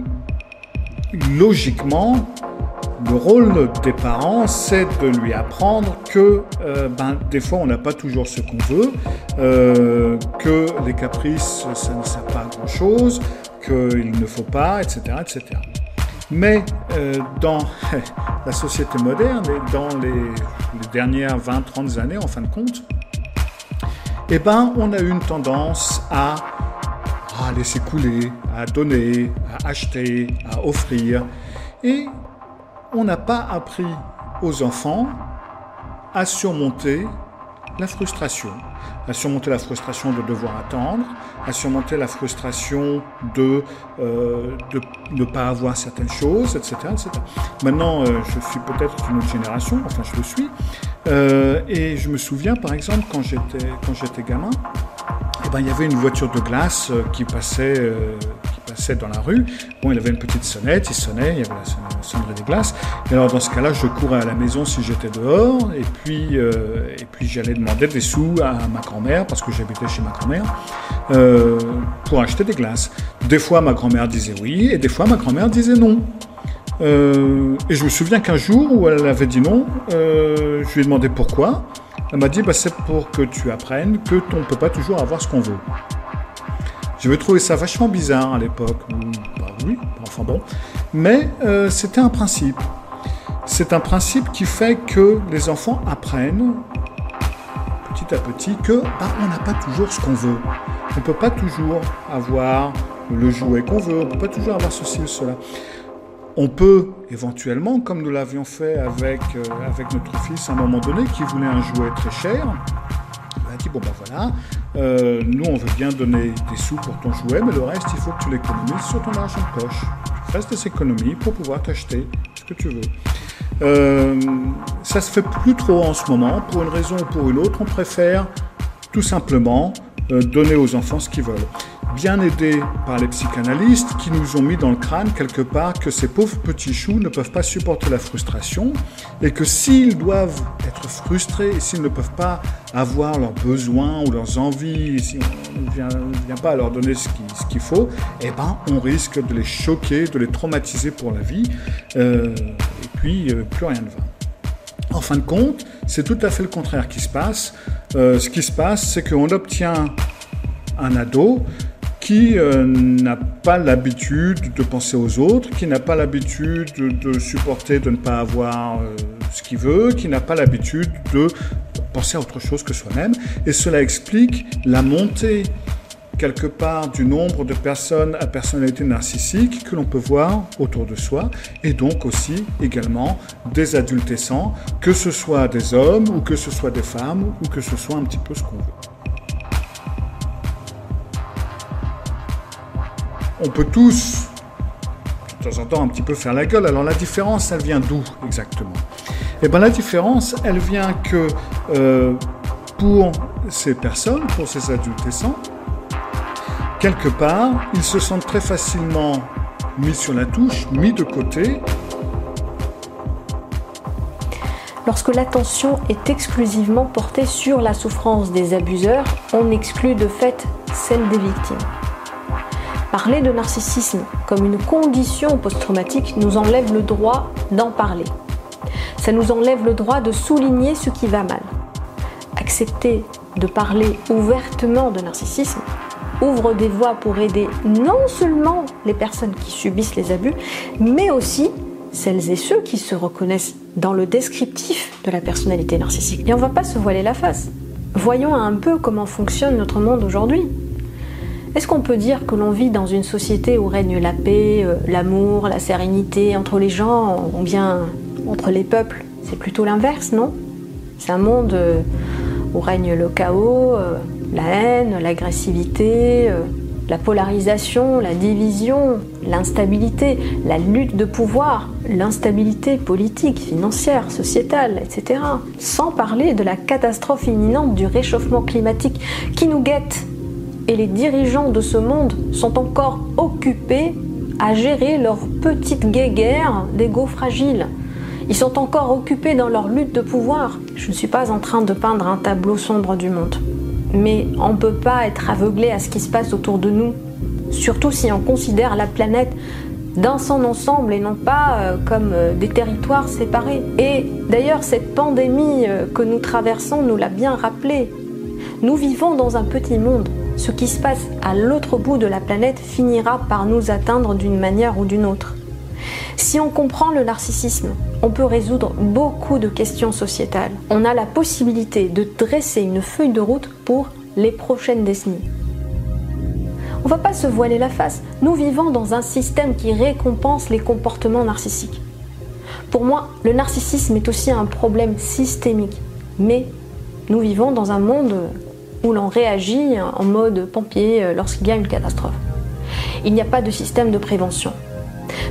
logiquement, le rôle des parents, c'est de lui apprendre que euh, ben, des fois on n'a pas toujours ce qu'on veut, euh, que les caprices ça ne sert pas à grand chose, qu'il ne faut pas, etc. etc. Mais euh, dans la société moderne et dans les, dernières 20-30 années en fin de compte, eh ben, on a eu une tendance à, à laisser couler, à donner, à acheter, à offrir. Et on n'a pas appris aux enfants à surmonter la frustration, à surmonter la frustration de devoir attendre, à surmonter la frustration de, euh, de ne pas avoir certaines choses, etc. Maintenant, euh, je suis peut-être une autre génération, enfin je le suis, euh, et je me souviens par exemple quand j'étais, quand j'étais gamin, eh ben, il y avait une voiture de glace qui passait, passait dans la rue. Bon, il avait une petite sonnette, il sonnait, il y avait la sonnerie des glaces. Et alors dans ce cas-là, je courais à la maison si j'étais dehors, et puis, euh, puis j'allais demander des sous à ma grand-mère, parce que j'habitais chez ma grand-mère, euh, pour acheter des glaces. Des fois, ma grand-mère disait oui, et des fois, ma grand-mère disait non. Euh, et je me souviens qu'un jour où elle avait dit non, je lui ai demandé pourquoi. Elle m'a dit bah, c'est pour que tu apprennes que on ne peut pas toujours avoir ce qu'on veut. J'avais trouvé ça vachement bizarre à l'époque. Oui, enfin bon. Mais euh, c'était un principe. C'est un principe qui fait que les enfants apprennent petit à petit que bah, on n'a pas toujours ce qu'on veut. On ne peut pas toujours avoir le jouet qu'on veut, on ne peut pas toujours avoir ceci ou cela. On peut éventuellement, comme nous l'avions fait avec, euh, avec notre fils à un moment donné, qui voulait un jouet très cher, bon ben voilà, euh, nous, on veut bien donner des sous pour ton jouet, mais le reste, il faut que tu l'économises sur ton argent de poche. Tu fasses des économies pour pouvoir t'acheter ce que tu veux. Euh, ça se fait plus trop en ce moment. Pour une raison ou pour une autre, on préfère tout simplement euh, donner aux enfants ce qu'ils veulent bien aidés par les psychanalystes qui nous ont mis dans le crâne quelque part que ces pauvres petits choux ne peuvent pas supporter la frustration et que s'ils doivent être frustrés s'ils ne peuvent pas avoir leurs besoins ou leurs envies, si on ne vient, pas à leur donner ce qu'il faut, eh ben, on risque de les choquer, de les traumatiser pour la vie euh, et puis euh, plus rien ne va. En fin de compte, c'est tout à fait le contraire qui se passe. Euh, ce qui se passe, c'est qu'on obtient un ado qui euh, n'a pas l'habitude de penser aux autres, qui n'a pas l'habitude de, supporter de ne pas avoir euh, ce qu'il veut, qui n'a pas l'habitude de penser à autre chose que soi-même. Et cela explique la montée quelque part du nombre de personnes à personnalité narcissique que l'on peut voir autour de soi, et donc aussi également des adultescents, que ce soit des hommes ou que ce soit des femmes ou que ce soit un petit peu ce qu'on veut. On peut tous, de temps en temps, un petit peu faire la gueule. Alors la différence, elle vient d'où exactement? Eh bien la différence, elle vient que euh, pour ces personnes, pour ces adultescents, quelque part, ils se sentent très facilement mis sur la touche, mis de côté, Lorsque l'attention est exclusivement portée sur la souffrance des abuseurs, on exclut de fait celle des victimes. Parler de narcissisme comme une condition post-traumatique nous enlève le droit d'en parler. Ça nous enlève le droit de souligner ce qui va mal. Accepter de parler ouvertement de narcissisme ouvre des voies pour aider non seulement les personnes qui subissent les abus, mais aussi celles et ceux qui se reconnaissent dans le descriptif de la personnalité narcissique. Et on ne va pas se voiler la face. Voyons un peu comment fonctionne notre monde aujourd'hui. Est-ce qu'on peut dire que l'on vit dans une société où règne la paix, euh, l'amour, la sérénité entre les gens, ou bien entre les peuples? C'est plutôt l'inverse, non? C'est un monde euh, où règne le chaos, euh, la haine, l'agressivité, la polarisation, la division, l'instabilité, la lutte de pouvoir, l'instabilité politique, financière, sociétale, etc. Sans parler de la catastrophe imminente du réchauffement climatique qui nous guette. Et les dirigeants de ce monde sont encore occupés à gérer leur petite guéguerre d'ego fragile. Ils sont encore occupés dans leur lutte de pouvoir. Je ne suis pas en train de peindre un tableau sombre du monde mais on ne peut pas être aveuglé à ce qui se passe autour de nous, surtout si on considère la planète dans son ensemble et non pas euh, comme euh, des territoires séparés. Et d'ailleurs, cette pandémie euh, que nous traversons nous l'a bien rappelé. Nous vivons dans un petit monde. Ce qui se passe à l'autre bout de la planète finira par nous atteindre d'une manière ou d'une autre. Si on comprend le narcissisme, on peut résoudre beaucoup de questions sociétales. On a la possibilité de dresser une feuille de route pour les prochaines décennies. On ne va pas se voiler la face. Nous vivons dans un système qui récompense les comportements narcissiques. Pour moi, le narcissisme est aussi un problème systémique. Mais nous vivons dans un monde où l'on réagit en mode pompier lorsqu'il y a une catastrophe. Il n'y a pas de système de prévention.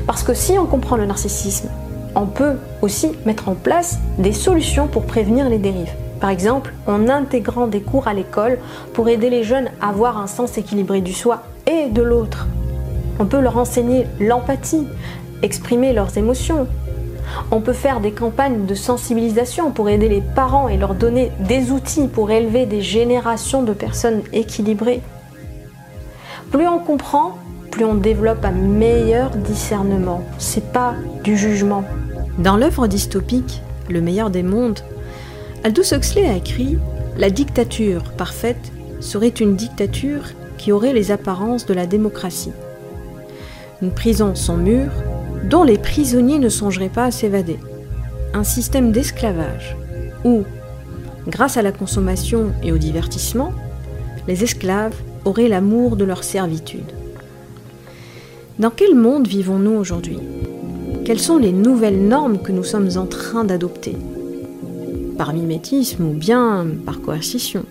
Parce que si on comprend le narcissisme, on peut aussi mettre en place des solutions pour prévenir les dérives. Par exemple, en intégrant des cours à l'école pour aider les jeunes à avoir un sens équilibré du soi et de l'autre. On peut leur enseigner l'empathie, exprimer leurs émotions. On peut faire des campagnes de sensibilisation pour aider les parents et leur donner des outils pour élever des générations de personnes équilibrées. Plus on comprend, plus on développe un meilleur discernement. C'est pas du jugement. Dans l'œuvre dystopique Le meilleur des mondes, Aldous Huxley a écrit La dictature parfaite serait une dictature qui aurait les apparences de la démocratie. Une prison sans mur dont les prisonniers ne songeraient pas à s'évader. Un système d'esclavage où, grâce à la consommation et au divertissement, les esclaves auraient l'amour de leur servitude. Dans quel monde vivons-nous aujourd'hui? Quelles sont les nouvelles normes que nous sommes en train d'adopter? Par mimétisme ou bien par coercition?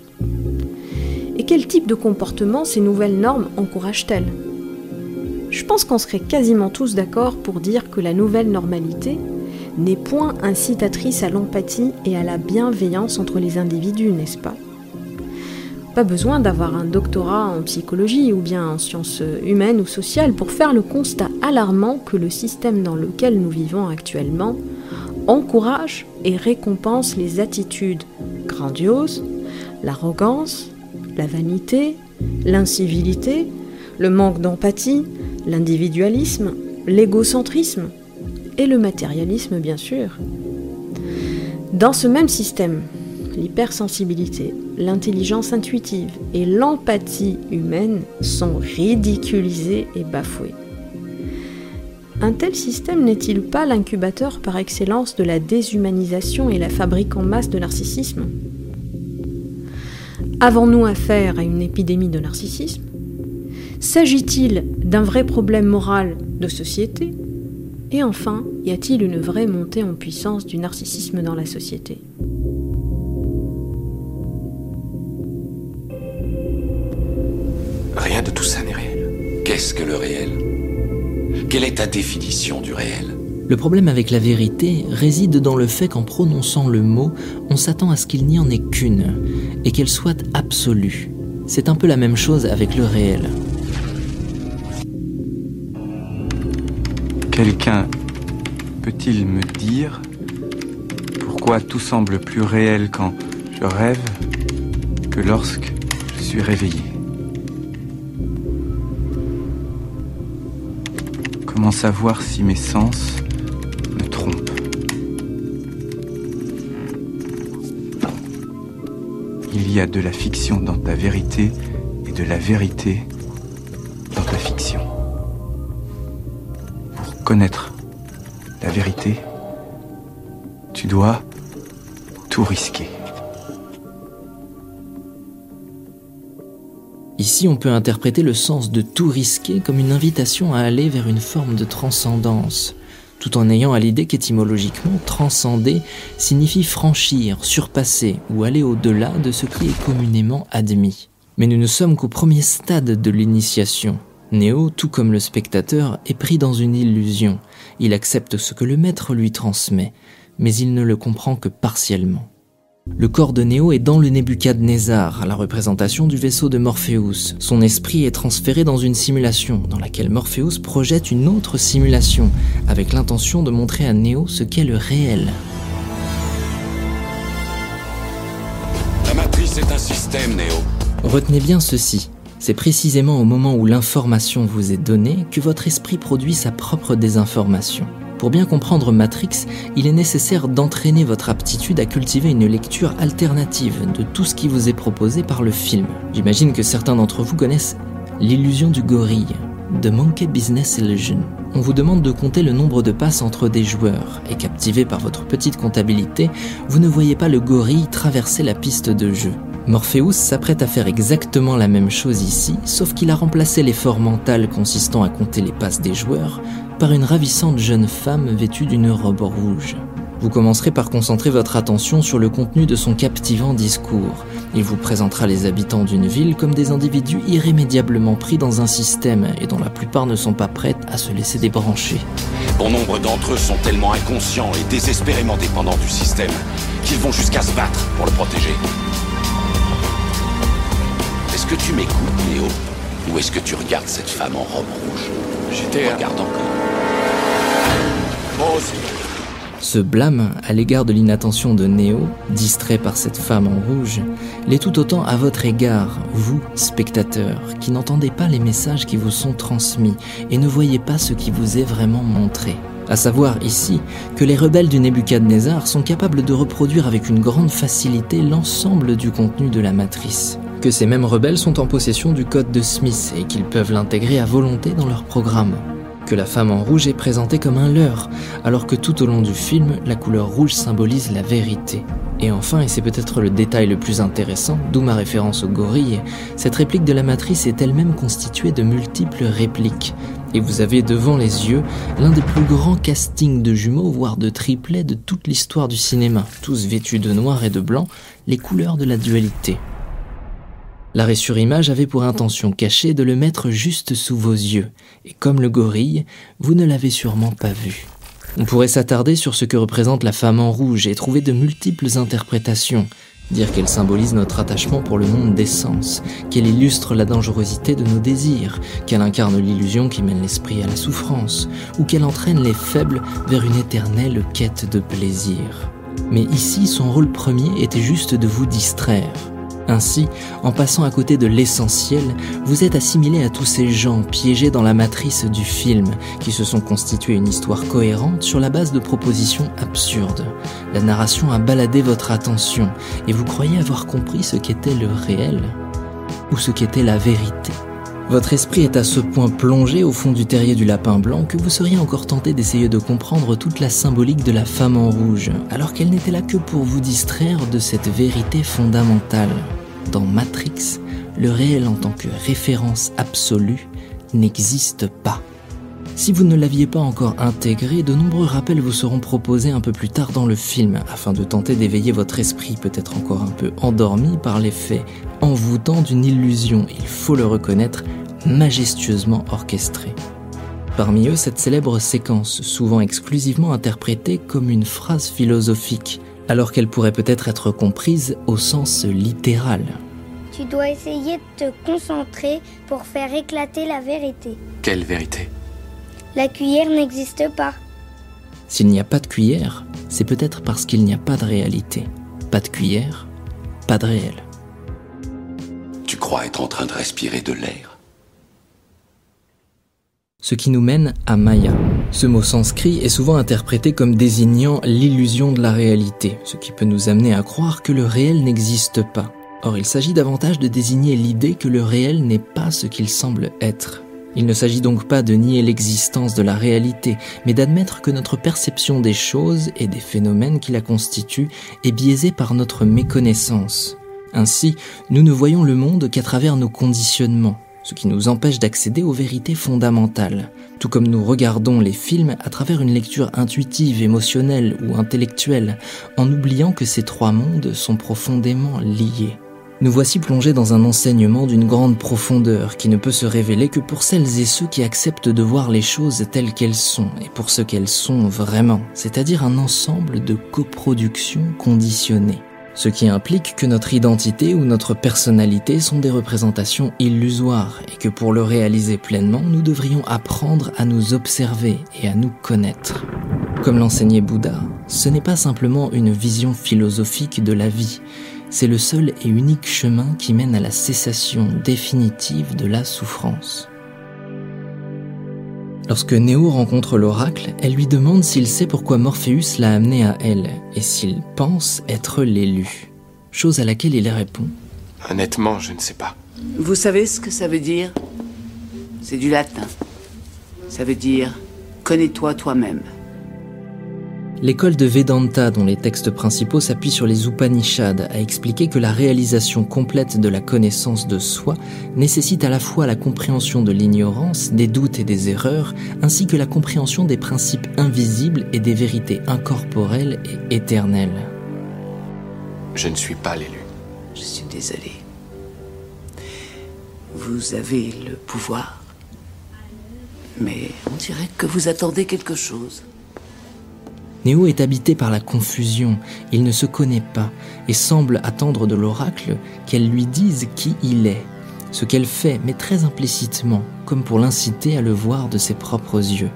Et quel type de comportement ces nouvelles normes encouragent-elles? Je pense qu'on serait quasiment tous d'accord pour dire que la nouvelle normalité n'est point incitatrice à l'empathie et à la bienveillance entre les individus, n'est-ce pas? Pas besoin d'avoir un doctorat en psychologie ou bien en sciences humaines ou sociales pour faire le constat alarmant que le système dans lequel nous vivons actuellement encourage et récompense les attitudes grandioses, l'arrogance, la vanité, l'incivilité, le manque d'empathie, l'individualisme, l'égocentrisme et le matérialisme bien sûr. Dans ce même système, l'hypersensibilité, l'intelligence intuitive et l'empathie humaine sont ridiculisées et bafouées. Un tel système n'est-il pas l'incubateur par excellence de la déshumanisation et la fabrique en masse de narcissisme? Avons-nous affaire à une épidémie de narcissisme? S'agit-il d'un vrai problème moral de société? Et enfin, y a-t-il une vraie montée en puissance du narcissisme dans la société? Rien de tout ça n'est réel. Qu'est-ce que le réel? Quelle est ta définition du réel? Le problème avec la vérité réside dans le fait qu'en prononçant le mot, on s'attend à ce qu'il n'y en ait qu'une, et qu'elle soit absolue. C'est un peu la même chose avec le réel. Quelqu'un peut-il me dire pourquoi tout semble plus réel quand je rêve que lorsque je suis réveillé? Comment savoir si mes sens me trompent? Il y a de la fiction dans ta vérité et de la vérité connaître la vérité, tu dois tout risquer. Ici, on peut interpréter le sens de tout risquer comme une invitation à aller vers une forme de transcendance, tout en ayant à l'idée qu'étymologiquement, transcender signifie franchir, surpasser ou aller au-delà de ce qui est communément admis. Mais nous ne sommes qu'au premier stade de l'initiation. Néo, tout comme le spectateur, est pris dans une illusion. Il accepte ce que le maître lui transmet, mais il ne le comprend que partiellement. Le corps de Néo est dans le Nebuchadnezzar, la représentation du vaisseau de Morpheus. Son esprit est transféré dans une simulation, dans laquelle Morpheus projette une autre simulation, avec l'intention de montrer à Néo ce qu'est le réel. La matrice est un système, Néo. Retenez bien ceci. C'est précisément au moment où l'information vous est donnée que votre esprit produit sa propre désinformation. Pour bien comprendre Matrix, il est nécessaire d'entraîner votre aptitude à cultiver une lecture alternative de tout ce qui vous est proposé par le film. J'imagine que certains d'entre vous connaissent l'illusion du gorille, The Monkey Business Illusion. On vous demande de compter le nombre de passes entre des joueurs, et captivé par votre petite comptabilité, vous ne voyez pas le gorille traverser la piste de jeu. Morpheus s'apprête à faire exactement la même chose ici, sauf qu'il a remplacé l'effort mental consistant à compter les passes des joueurs par une ravissante jeune femme vêtue d'une robe rouge. Vous commencerez par concentrer votre attention sur le contenu de son captivant discours. Il vous présentera les habitants d'une ville comme des individus irrémédiablement pris dans un système et dont la plupart ne sont pas prêts à se laisser débrancher. Bon nombre d'entre eux sont tellement inconscients et désespérément dépendants du système qu'ils vont jusqu'à se battre pour le protéger. Est-ce que tu m'écoutes, Léo Ou est-ce que tu regardes cette femme en robe rouge J'étais. Regarde encore. Ce blâme à l'égard de l'inattention de Néo, distrait par cette femme en rouge, l'est tout autant à votre égard, vous, spectateurs, qui n'entendez pas les messages qui vous sont transmis et ne voyez pas ce qui vous est vraiment montré. À savoir ici que les rebelles du Nebuchadnezzar sont capables de reproduire avec une grande facilité l'ensemble du contenu de la matrice. Que ces mêmes rebelles sont en possession du code de Smith et qu'ils peuvent l'intégrer à volonté dans leur programme que la femme en rouge est présentée comme un leurre, alors que tout au long du film, la couleur rouge symbolise la vérité. Et enfin, et c'est peut-être le détail le plus intéressant, d'où ma référence au gorille, cette réplique de la matrice est elle-même constituée de multiples répliques. Et vous avez devant les yeux l'un des plus grands castings de jumeaux, voire de triplets de toute l'histoire du cinéma, tous vêtus de noir et de blanc, les couleurs de la dualité. L'arrêt sur image avait pour intention cachée de le mettre juste sous vos yeux, et comme le gorille, vous ne l'avez sûrement pas vu. On pourrait s'attarder sur ce que représente la femme en rouge et trouver de multiples interprétations. Dire qu'elle symbolise notre attachement pour le monde des sens, qu'elle illustre la dangerosité de nos désirs, qu'elle incarne l'illusion qui mène l'esprit à la souffrance, ou qu'elle entraîne les faibles vers une éternelle quête de plaisir. Mais ici, son rôle premier était juste de vous distraire. Ainsi, en passant à côté de l'essentiel, vous êtes assimilé à tous ces gens piégés dans la matrice du film, qui se sont constitués une histoire cohérente sur la base de propositions absurdes. La narration a baladé votre attention, et vous croyez avoir compris ce qu'était le réel, ou ce qu'était la vérité. Votre esprit est à ce point plongé au fond du terrier du lapin blanc que vous seriez encore tenté d'essayer de comprendre toute la symbolique de la femme en rouge, alors qu'elle n'était là que pour vous distraire de cette vérité fondamentale. Dans Matrix, le réel en tant que référence absolue n'existe pas. Si vous ne l'aviez pas encore intégré, de nombreux rappels vous seront proposés un peu plus tard dans le film, afin de tenter d'éveiller votre esprit, peut-être encore un peu endormi par l'effet envoûtant d'une illusion, il faut le reconnaître, majestueusement orchestrée. Parmi eux, cette célèbre séquence, souvent exclusivement interprétée comme une phrase philosophique, alors qu'elle pourrait peut-être être comprise au sens littéral. Tu dois essayer de te concentrer pour faire éclater la vérité. Quelle vérité? La cuillère n'existe pas. S'il n'y a pas de cuillère, c'est peut-être parce qu'il n'y a pas de réalité, pas de cuillère, pas de réel. Tu crois être en train de respirer de l'air Ce qui nous mène à Maya. Ce mot sanskrit est souvent interprété comme désignant l'illusion de la réalité, ce qui peut nous amener à croire que le réel n'existe pas. Or, il s'agit davantage de désigner l'idée que le réel n'est pas ce qu'il semble être. Il ne s'agit donc pas de nier l'existence de la réalité, mais d'admettre que notre perception des choses et des phénomènes qui la constituent est biaisée par notre méconnaissance. Ainsi, nous ne voyons le monde qu'à travers nos conditionnements, ce qui nous empêche d'accéder aux vérités fondamentales, tout comme nous regardons les films à travers une lecture intuitive, émotionnelle ou intellectuelle, en oubliant que ces trois mondes sont profondément liés. Nous voici plongés dans un enseignement d'une grande profondeur qui ne peut se révéler que pour celles et ceux qui acceptent de voir les choses telles qu'elles sont et pour ce qu'elles sont vraiment, c'est-à-dire un ensemble de coproductions conditionnées. Ce qui implique que notre identité ou notre personnalité sont des représentations illusoires et que pour le réaliser pleinement, nous devrions apprendre à nous observer et à nous connaître. Comme l'enseignait Bouddha, ce n'est pas simplement une vision philosophique de la vie, c'est le seul et unique chemin qui mène à la cessation définitive de la souffrance. Lorsque Néo rencontre l'oracle, elle lui demande s'il sait pourquoi Morpheus l'a amené à elle et s'il pense être l'élu. Chose à laquelle il répond. Honnêtement, je ne sais pas. Vous savez ce que ça veut dire? C'est du latin. Ça veut dire connais-toi toi-même. L'école de Vedanta, dont les textes principaux s'appuient sur les Upanishads, a expliqué que la réalisation complète de la connaissance de soi nécessite à la fois la compréhension de l'ignorance, des doutes et des erreurs, ainsi que la compréhension des principes invisibles et des vérités incorporelles et éternelles. Je ne suis pas l'élu. Je suis désolé. Vous avez le pouvoir. Mais on dirait que vous attendez quelque chose. Néo est habité par la confusion, il ne se connaît pas et semble attendre de l'oracle qu'elle lui dise qui il est, ce qu'elle fait, mais très implicitement, comme pour l'inciter à le voir de ses propres yeux.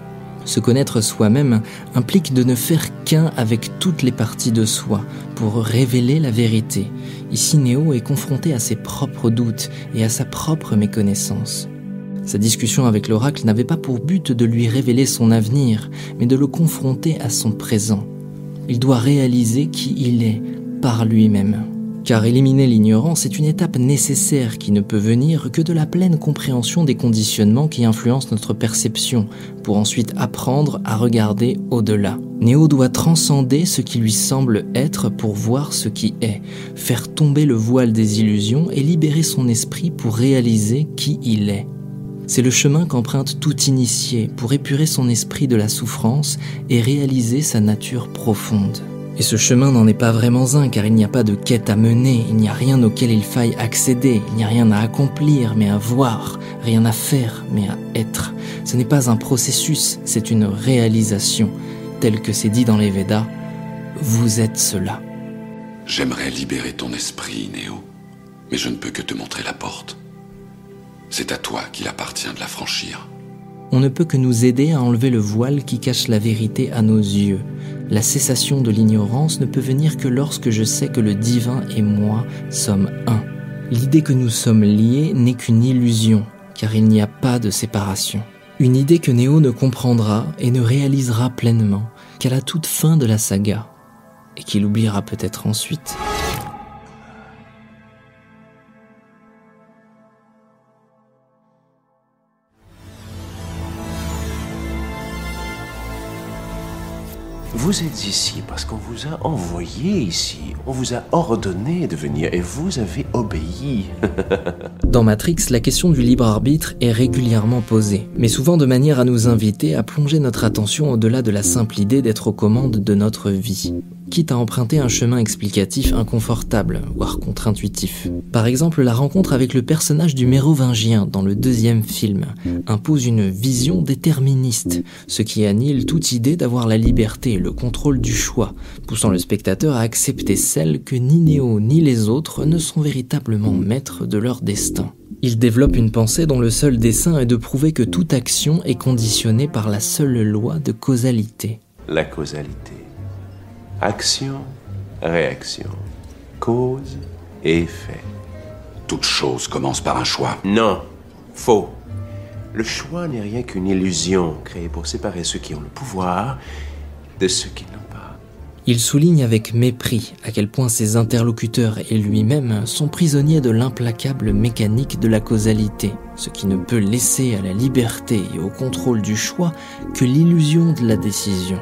Se connaître soi-même implique de ne faire qu'un avec toutes les parties de soi pour révéler la vérité. Ici, Néo est confronté à ses propres doutes et à sa propre méconnaissance. Sa discussion avec l'oracle n'avait pas pour but de lui révéler son avenir, mais de le confronter à son présent. Il doit réaliser qui il est par lui-même. Car éliminer l'ignorance est une étape nécessaire qui ne peut venir que de la pleine compréhension des conditionnements qui influencent notre perception, pour ensuite apprendre à regarder au-delà. Néo doit transcender ce qui lui semble être pour voir ce qui est, faire tomber le voile des illusions et libérer son esprit pour réaliser qui il est. C'est le chemin qu'emprunte tout initié pour épurer son esprit de la souffrance et réaliser sa nature profonde. Et ce chemin n'en est pas vraiment un car il n'y a pas de quête à mener, il n'y a rien auquel il faille accéder, il n'y a rien à accomplir mais à voir, rien à faire mais à être. Ce n'est pas un processus, c'est une réalisation, tel que c'est dit dans les Védas. Vous êtes cela. J'aimerais libérer ton esprit, Néo, mais je ne peux que te montrer la porte. C'est à toi qu'il appartient de la franchir. On ne peut que nous aider à enlever le voile qui cache la vérité à nos yeux. La cessation de l'ignorance ne peut venir que lorsque je sais que le divin et moi sommes un. L'idée que nous sommes liés n'est qu'une illusion, car il n'y a pas de séparation. Une idée que Néo ne comprendra et ne réalisera pleinement qu'à la toute fin de la saga, et qu'il oubliera peut-être ensuite. Vous êtes ici parce qu'on vous a envoyé ici. On vous a ordonné de venir et vous avez obéi. Dans Matrix, la question du libre arbitre est régulièrement posée, mais souvent de manière à nous inviter à plonger notre attention au-delà de la simple idée d'être aux commandes de notre vie quitte à emprunter un chemin explicatif inconfortable, voire contre-intuitif. Par exemple, la rencontre avec le personnage du mérovingien dans le deuxième film impose une vision déterministe, ce qui annule toute idée d'avoir la liberté et le contrôle du choix, poussant le spectateur à accepter celle que ni Néo ni les autres ne sont véritablement maîtres de leur destin. Il développe une pensée dont le seul dessein est de prouver que toute action est conditionnée par la seule loi de causalité. La causalité. Action, réaction, cause et effet. Toute chose commence par un choix. Non, faux. Le choix n'est rien qu'une illusion créée pour séparer ceux qui ont le pouvoir de ceux qui n'ont pas. Il souligne avec mépris à quel point ses interlocuteurs et lui-même sont prisonniers de l'implacable mécanique de la causalité, ce qui ne peut laisser à la liberté et au contrôle du choix que l'illusion de la décision.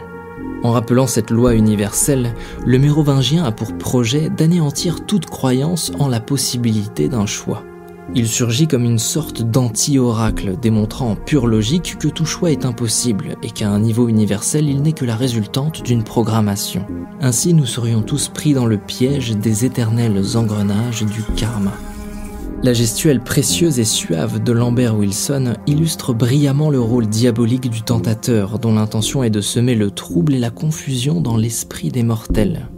En rappelant cette loi universelle, le mérovingien a pour projet d'anéantir toute croyance en la possibilité d'un choix. Il surgit comme une sorte d'anti-oracle, démontrant en pure logique que tout choix est impossible et qu'à un niveau universel, il n'est que la résultante d'une programmation. Ainsi, nous serions tous pris dans le piège des éternels engrenages du karma. La gestuelle précieuse et suave de Lambert Wilson illustre brillamment le rôle diabolique du tentateur, dont l'intention est de semer le trouble et la confusion dans l'esprit des mortels.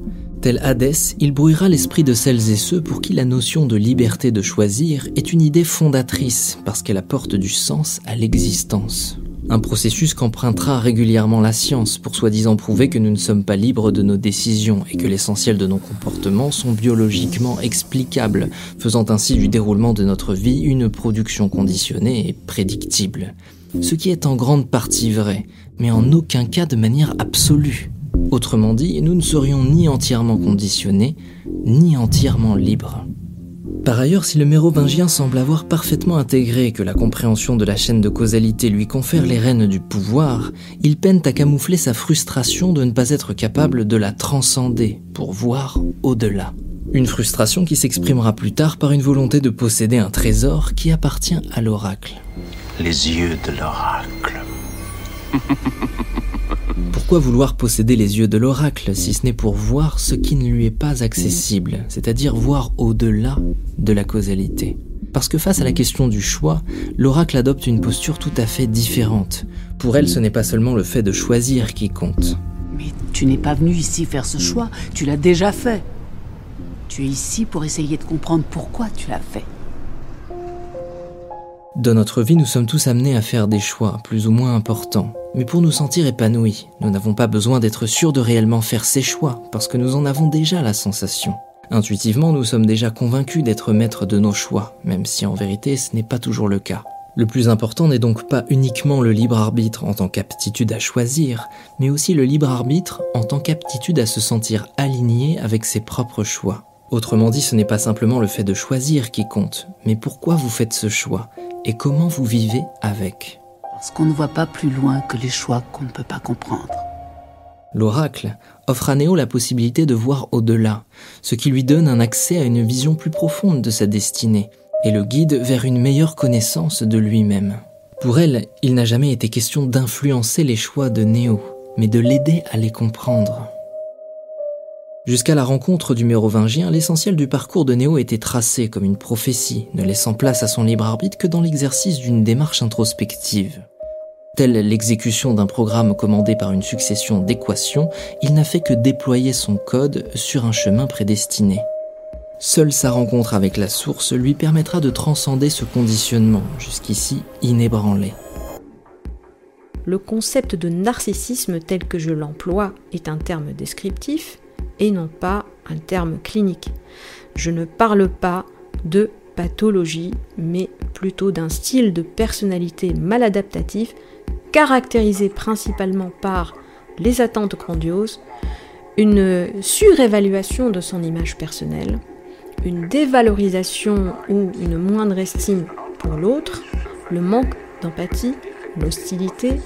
Tel Hadès, il brouillera l'esprit de celles et ceux pour qui la notion de liberté de choisir est une idée fondatrice parce qu'elle apporte du sens à l'existence. Un processus qu'empruntera régulièrement la science pour soi-disant prouver que nous ne sommes pas libres de nos décisions et que l'essentiel de nos comportements sont biologiquement explicables, faisant ainsi du déroulement de notre vie une production conditionnée et prédictible. Ce qui est en grande partie vrai, mais en aucun cas de manière absolue. Autrement dit, nous ne serions ni entièrement conditionnés, ni entièrement libres. Par ailleurs, si le mérovingien semble avoir parfaitement intégré que la compréhension de la chaîne de causalité lui confère les rênes du pouvoir, il peine à camoufler sa frustration de ne pas être capable de la transcender pour voir au-delà. Une frustration qui s'exprimera plus tard par une volonté de posséder un trésor qui appartient à l'oracle. Les yeux de l'oracle. Pourquoi vouloir posséder les yeux de l'oracle si ce n'est pour voir ce qui ne lui est pas accessible, c'est-à-dire voir au-delà de la causalité Parce que face à la question du choix, l'oracle adopte une posture tout à fait différente. Pour elle, ce n'est pas seulement le fait de choisir qui compte. Mais tu n'es pas venu ici faire ce choix, tu l'as déjà fait. Tu es ici pour essayer de comprendre pourquoi tu l'as fait. Dans notre vie, nous sommes tous amenés à faire des choix, plus ou moins importants. Mais pour nous sentir épanouis, nous n'avons pas besoin d'être sûrs de réellement faire ces choix, parce que nous en avons déjà la sensation. Intuitivement, nous sommes déjà convaincus d'être maîtres de nos choix, même si en vérité ce n'est pas toujours le cas. Le plus important n'est donc pas uniquement le libre arbitre en tant qu'aptitude à choisir, mais aussi le libre arbitre en tant qu'aptitude à se sentir aligné avec ses propres choix. Autrement dit, ce n'est pas simplement le fait de choisir qui compte, mais pourquoi vous faites ce choix et comment vous vivez avec. Parce qu'on ne voit pas plus loin que les choix qu'on ne peut pas comprendre. L'oracle offre à Néo la possibilité de voir au-delà, ce qui lui donne un accès à une vision plus profonde de sa destinée et le guide vers une meilleure connaissance de lui-même. Pour elle, il n'a jamais été question d'influencer les choix de Néo, mais de l'aider à les comprendre. Jusqu'à la rencontre du mérovingien, l'essentiel du parcours de Néo était tracé comme une prophétie, ne laissant place à son libre arbitre que dans l'exercice d'une démarche introspective. Telle l'exécution d'un programme commandé par une succession d'équations, il n'a fait que déployer son code sur un chemin prédestiné. Seule sa rencontre avec la source lui permettra de transcender ce conditionnement, jusqu'ici inébranlé. Le concept de narcissisme tel que je l'emploie est un terme descriptif et non pas un terme clinique. Je ne parle pas de pathologie, mais plutôt d'un style de personnalité maladaptatif caractérisé principalement par les attentes grandioses, une surévaluation de son image personnelle, une dévalorisation ou une moindre estime pour l'autre, le manque d'empathie, l'hostilité,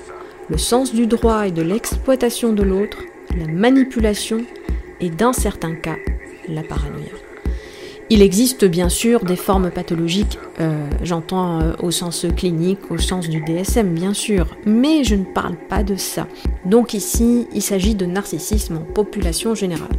le sens du droit et de l'exploitation de l'autre, la manipulation et dans certains cas, la paranoïa. Il existe bien sûr des formes pathologiques, euh, j'entends euh, au sens clinique, au sens du DSM bien sûr, mais je ne parle pas de ça. Donc ici, il s'agit de narcissisme en population générale.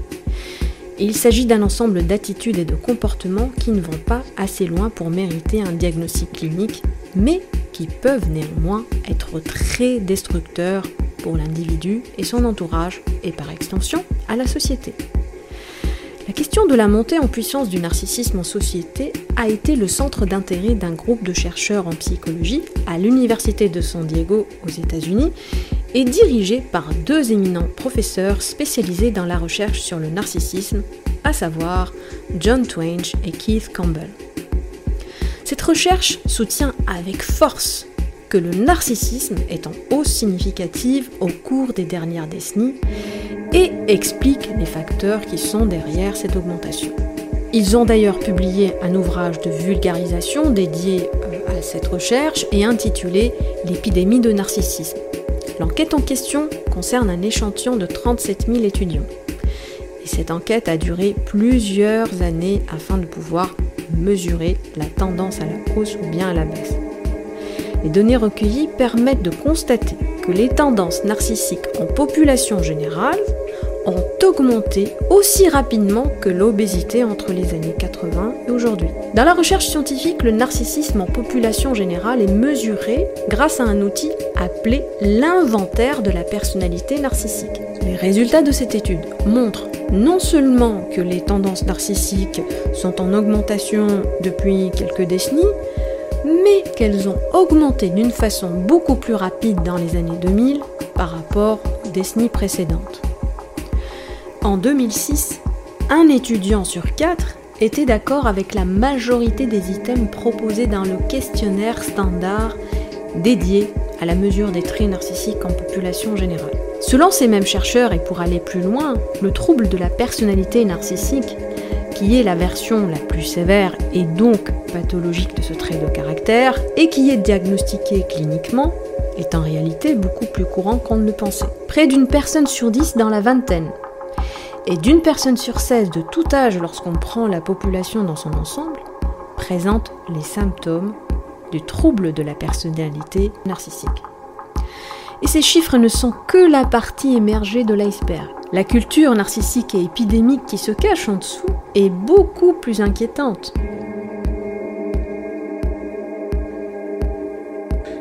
Il s'agit d'un ensemble d'attitudes et de comportements qui ne vont pas assez loin pour mériter un diagnostic clinique, mais qui peuvent néanmoins être très destructeurs pour l'individu et son entourage, et par extension à la société. La question de la montée en puissance du narcissisme en société a été le centre d'intérêt d'un groupe de chercheurs en psychologie à l'Université de San Diego aux États-Unis est dirigée par deux éminents professeurs spécialisés dans la recherche sur le narcissisme, à savoir John Twain et Keith Campbell. Cette recherche soutient avec force que le narcissisme est en hausse significative au cours des dernières décennies et explique les facteurs qui sont derrière cette augmentation. Ils ont d'ailleurs publié un ouvrage de vulgarisation dédié euh, à cette recherche et intitulé L'épidémie de narcissisme. L'enquête en question concerne un échantillon de 37 000 étudiants. Et cette enquête a duré plusieurs années afin de pouvoir mesurer la tendance à la hausse ou bien à la baisse. Les données recueillies permettent de constater que les tendances narcissiques en population générale ont augmenté aussi rapidement que l'obésité entre les années 80 et aujourd'hui. Dans la recherche scientifique, le narcissisme en population générale est mesuré grâce à un outil appelé l'inventaire de la personnalité narcissique. Les résultats de cette étude montrent non seulement que les tendances narcissiques sont en augmentation depuis quelques décennies, mais qu'elles ont augmenté d'une façon beaucoup plus rapide dans les années 2000 par rapport aux décennies précédentes. En 2006, un étudiant sur quatre était d'accord avec la majorité des items proposés dans le questionnaire standard dédié à la mesure des traits narcissiques en population générale. Selon ces mêmes chercheurs, et pour aller plus loin, le trouble de la personnalité narcissique, qui est la version la plus sévère et donc pathologique de ce trait de caractère, et qui est diagnostiqué cliniquement, est en réalité beaucoup plus courant qu'on ne le pensait. Près d'une personne sur dix dans la vingtaine et d'une personne sur 16 de tout âge lorsqu'on prend la population dans son ensemble, présente les symptômes du trouble de la personnalité narcissique. Et ces chiffres ne sont que la partie émergée de l'iceberg. La culture narcissique et épidémique qui se cache en dessous est beaucoup plus inquiétante.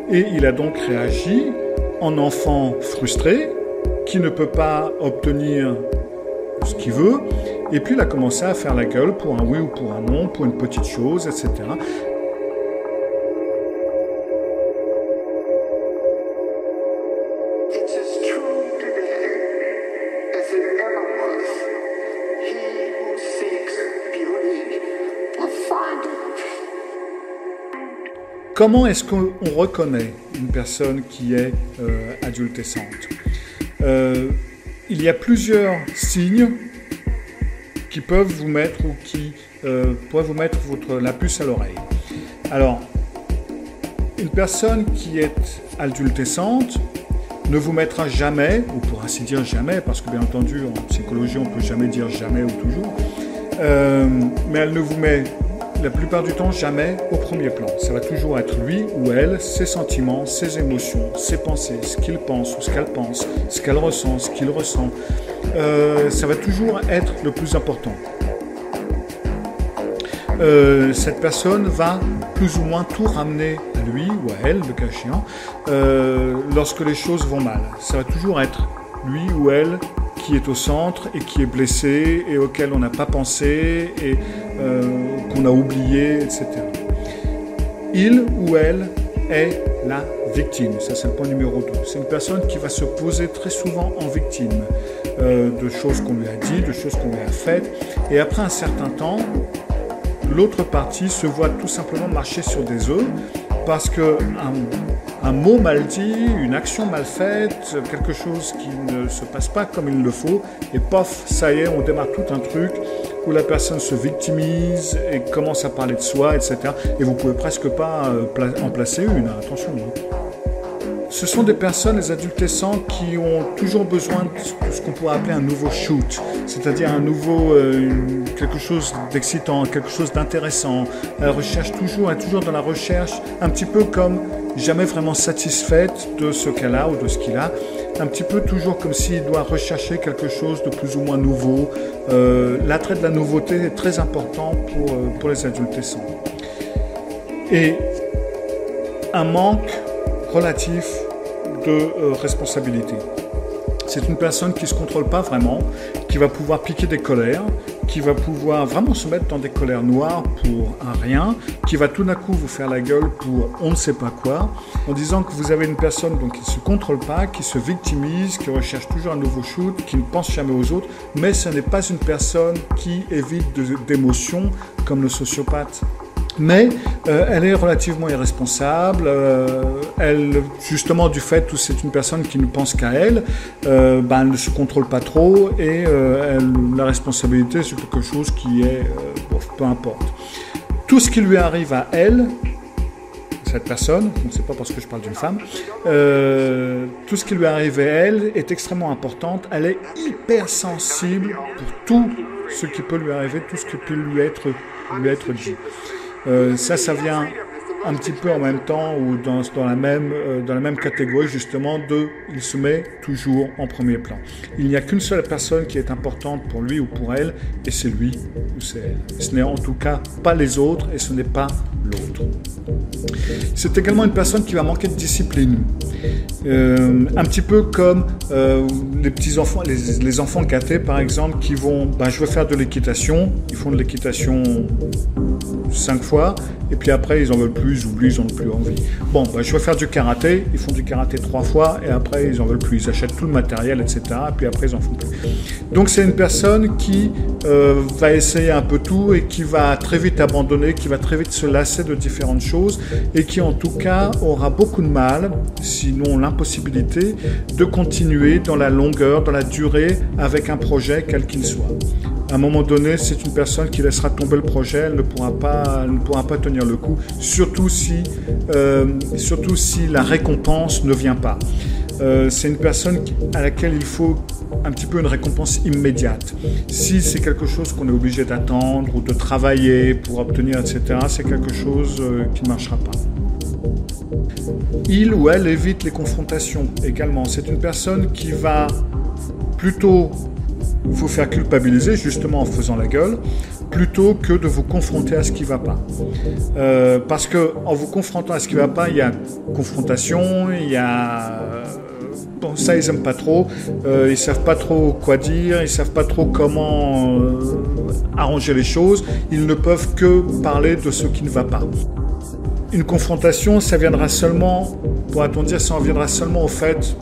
Et il a donc réagi en enfant frustré qui ne peut pas obtenir ce qu'il veut. Et puis il a commencé à faire la gueule pour un oui ou pour un non, pour une petite chose, etc. Comment est-ce qu'on reconnaît une personne qui est euh, adultescente? Euh, Il y a plusieurs signes qui peuvent vous mettre ou qui euh, pourraient vous mettre votre, la puce à l'oreille. Alors, une personne qui est adultescente ne vous mettra jamais, ou pour ainsi dire jamais, parce que bien entendu en psychologie on ne peut jamais dire jamais ou toujours, mais elle ne vous met la plupart du temps jamais au premier plan. Ça va toujours être lui ou elle, ses sentiments, ses émotions, ses pensées, ce qu'il pense ou ce qu'elle pense, ce qu'elle ressent, ce qu'il ressent. Euh, ça va toujours être le plus important. Euh, cette personne va plus ou moins tout ramener à lui ou à elle, le cas euh, lorsque les choses vont mal. Ça va toujours être lui ou elle qui est au centre et qui est blessé et auquel on n'a pas pensé et euh, qu'on a oublié, etc. Il ou elle est la victime. Ça, c'est le point numéro 2. C'est une personne qui va se poser très souvent en victime euh, de choses qu'on lui a dit, de choses qu'on lui a faites. Et après un certain temps, l'autre partie se voit tout simplement marcher sur des œufs parce que un, mot mal dit, une action mal faite, quelque chose qui ne se passe pas comme il le faut, et pof, ça y est, on démarre tout un truc où la personne se victimise et commence à parler de soi, etc. Et vous pouvez presque pas euh, en placer une, hein, attention. Ce sont des personnes, les adultescents, qui ont toujours besoin de ce qu'on pourrait appeler un nouveau shoot, c'est-à-dire un nouveau, euh, quelque chose d'excitant, quelque chose d'intéressant. Elle recherche toujours, est toujours dans la recherche, un petit peu comme jamais vraiment satisfaite de ce qu'elle a ou de ce qu'il a, un petit peu toujours comme s'il doit rechercher quelque chose de plus ou moins nouveau. Euh, l'attrait de la nouveauté est très important pour, euh, pour les adultescents. Et un manque relatif de euh, responsabilité. C'est une personne qui ne se contrôle pas vraiment, qui va pouvoir piquer des colères, qui va pouvoir vraiment se mettre dans des colères noires pour un rien, qui va tout d'un coup vous faire la gueule pour on ne sait pas quoi, en disant que vous avez une personne donc, qui ne se contrôle pas, qui se victimise, qui recherche toujours un nouveau shoot, qui ne pense jamais aux autres, mais ce n'est pas une personne qui évite d'émotions comme le sociopathe mais euh, elle est relativement irresponsable. Euh, elle, justement, du fait que c'est une personne qui ne pense qu'à elle, euh, ben, elle ne se contrôle pas trop et la responsabilité, c'est quelque chose qui est, peu importe. Tout ce qui lui arrive à elle, cette personne, ce n'est pas parce que je parle d'une femme, tout ce qui lui arrive à elle est extrêmement important. Elle est hyper sensible pour tout ce qui peut lui arriver, tout ce qui peut lui être, lui être dit. Euh, ça, ça vient un petit peu en même temps ou dans, la, même, euh, dans la même catégorie justement de il se met toujours en premier plan. Il n'y a qu'une seule personne qui est importante pour lui ou pour elle et c'est lui ou c'est elle. Ce n'est en tout cas pas les autres et ce n'est pas l'autre. C'est également une personne qui va manquer de discipline. Euh, un petit peu comme les petits enfants, les, les, enfants gâtés par exemple qui vont, ben, je veux faire de l'équitation, ils font de l'équitation cinq fois, et puis après ils en veulent plus, ils oublient, ils n'en ont plus envie. Bon, bah, je vais faire du karaté, ils font du karaté trois fois, et après ils en veulent plus, ils achètent tout le matériel, etc., et puis après ils en font plus. Donc c'est une personne qui euh, va essayer un peu tout, et qui va très vite abandonner, qui va très vite se lasser de différentes choses, et qui en tout cas aura beaucoup de mal, sinon l'impossibilité, de continuer dans la longueur, dans la durée, avec un projet quel qu'il soit à un moment donné, c'est une personne qui laissera tomber le projet, elle ne pourra pas, ne pourra pas tenir le coup, surtout si, euh, surtout si la récompense ne vient pas. Euh, c'est une personne à laquelle il faut un petit peu une récompense immédiate. Si c'est quelque chose qu'on est obligé d'attendre ou de travailler pour obtenir, etc., c'est quelque chose euh, qui ne marchera pas. Il ou elle évite les confrontations également. C'est une personne qui va plutôt vous faire culpabiliser justement en faisant la gueule plutôt que de vous confronter à ce qui ne va pas. Euh, parce que en vous confrontant à ce qui ne va pas, il y a confrontation, il y a bon ça ils aiment pas trop, euh, ils savent pas trop quoi dire, ils savent pas trop comment euh, arranger les choses, ils ne peuvent que parler de ce qui ne va pas. Une confrontation, ça viendra seulement, pourra-t-on dire, ça en viendra seulement au fait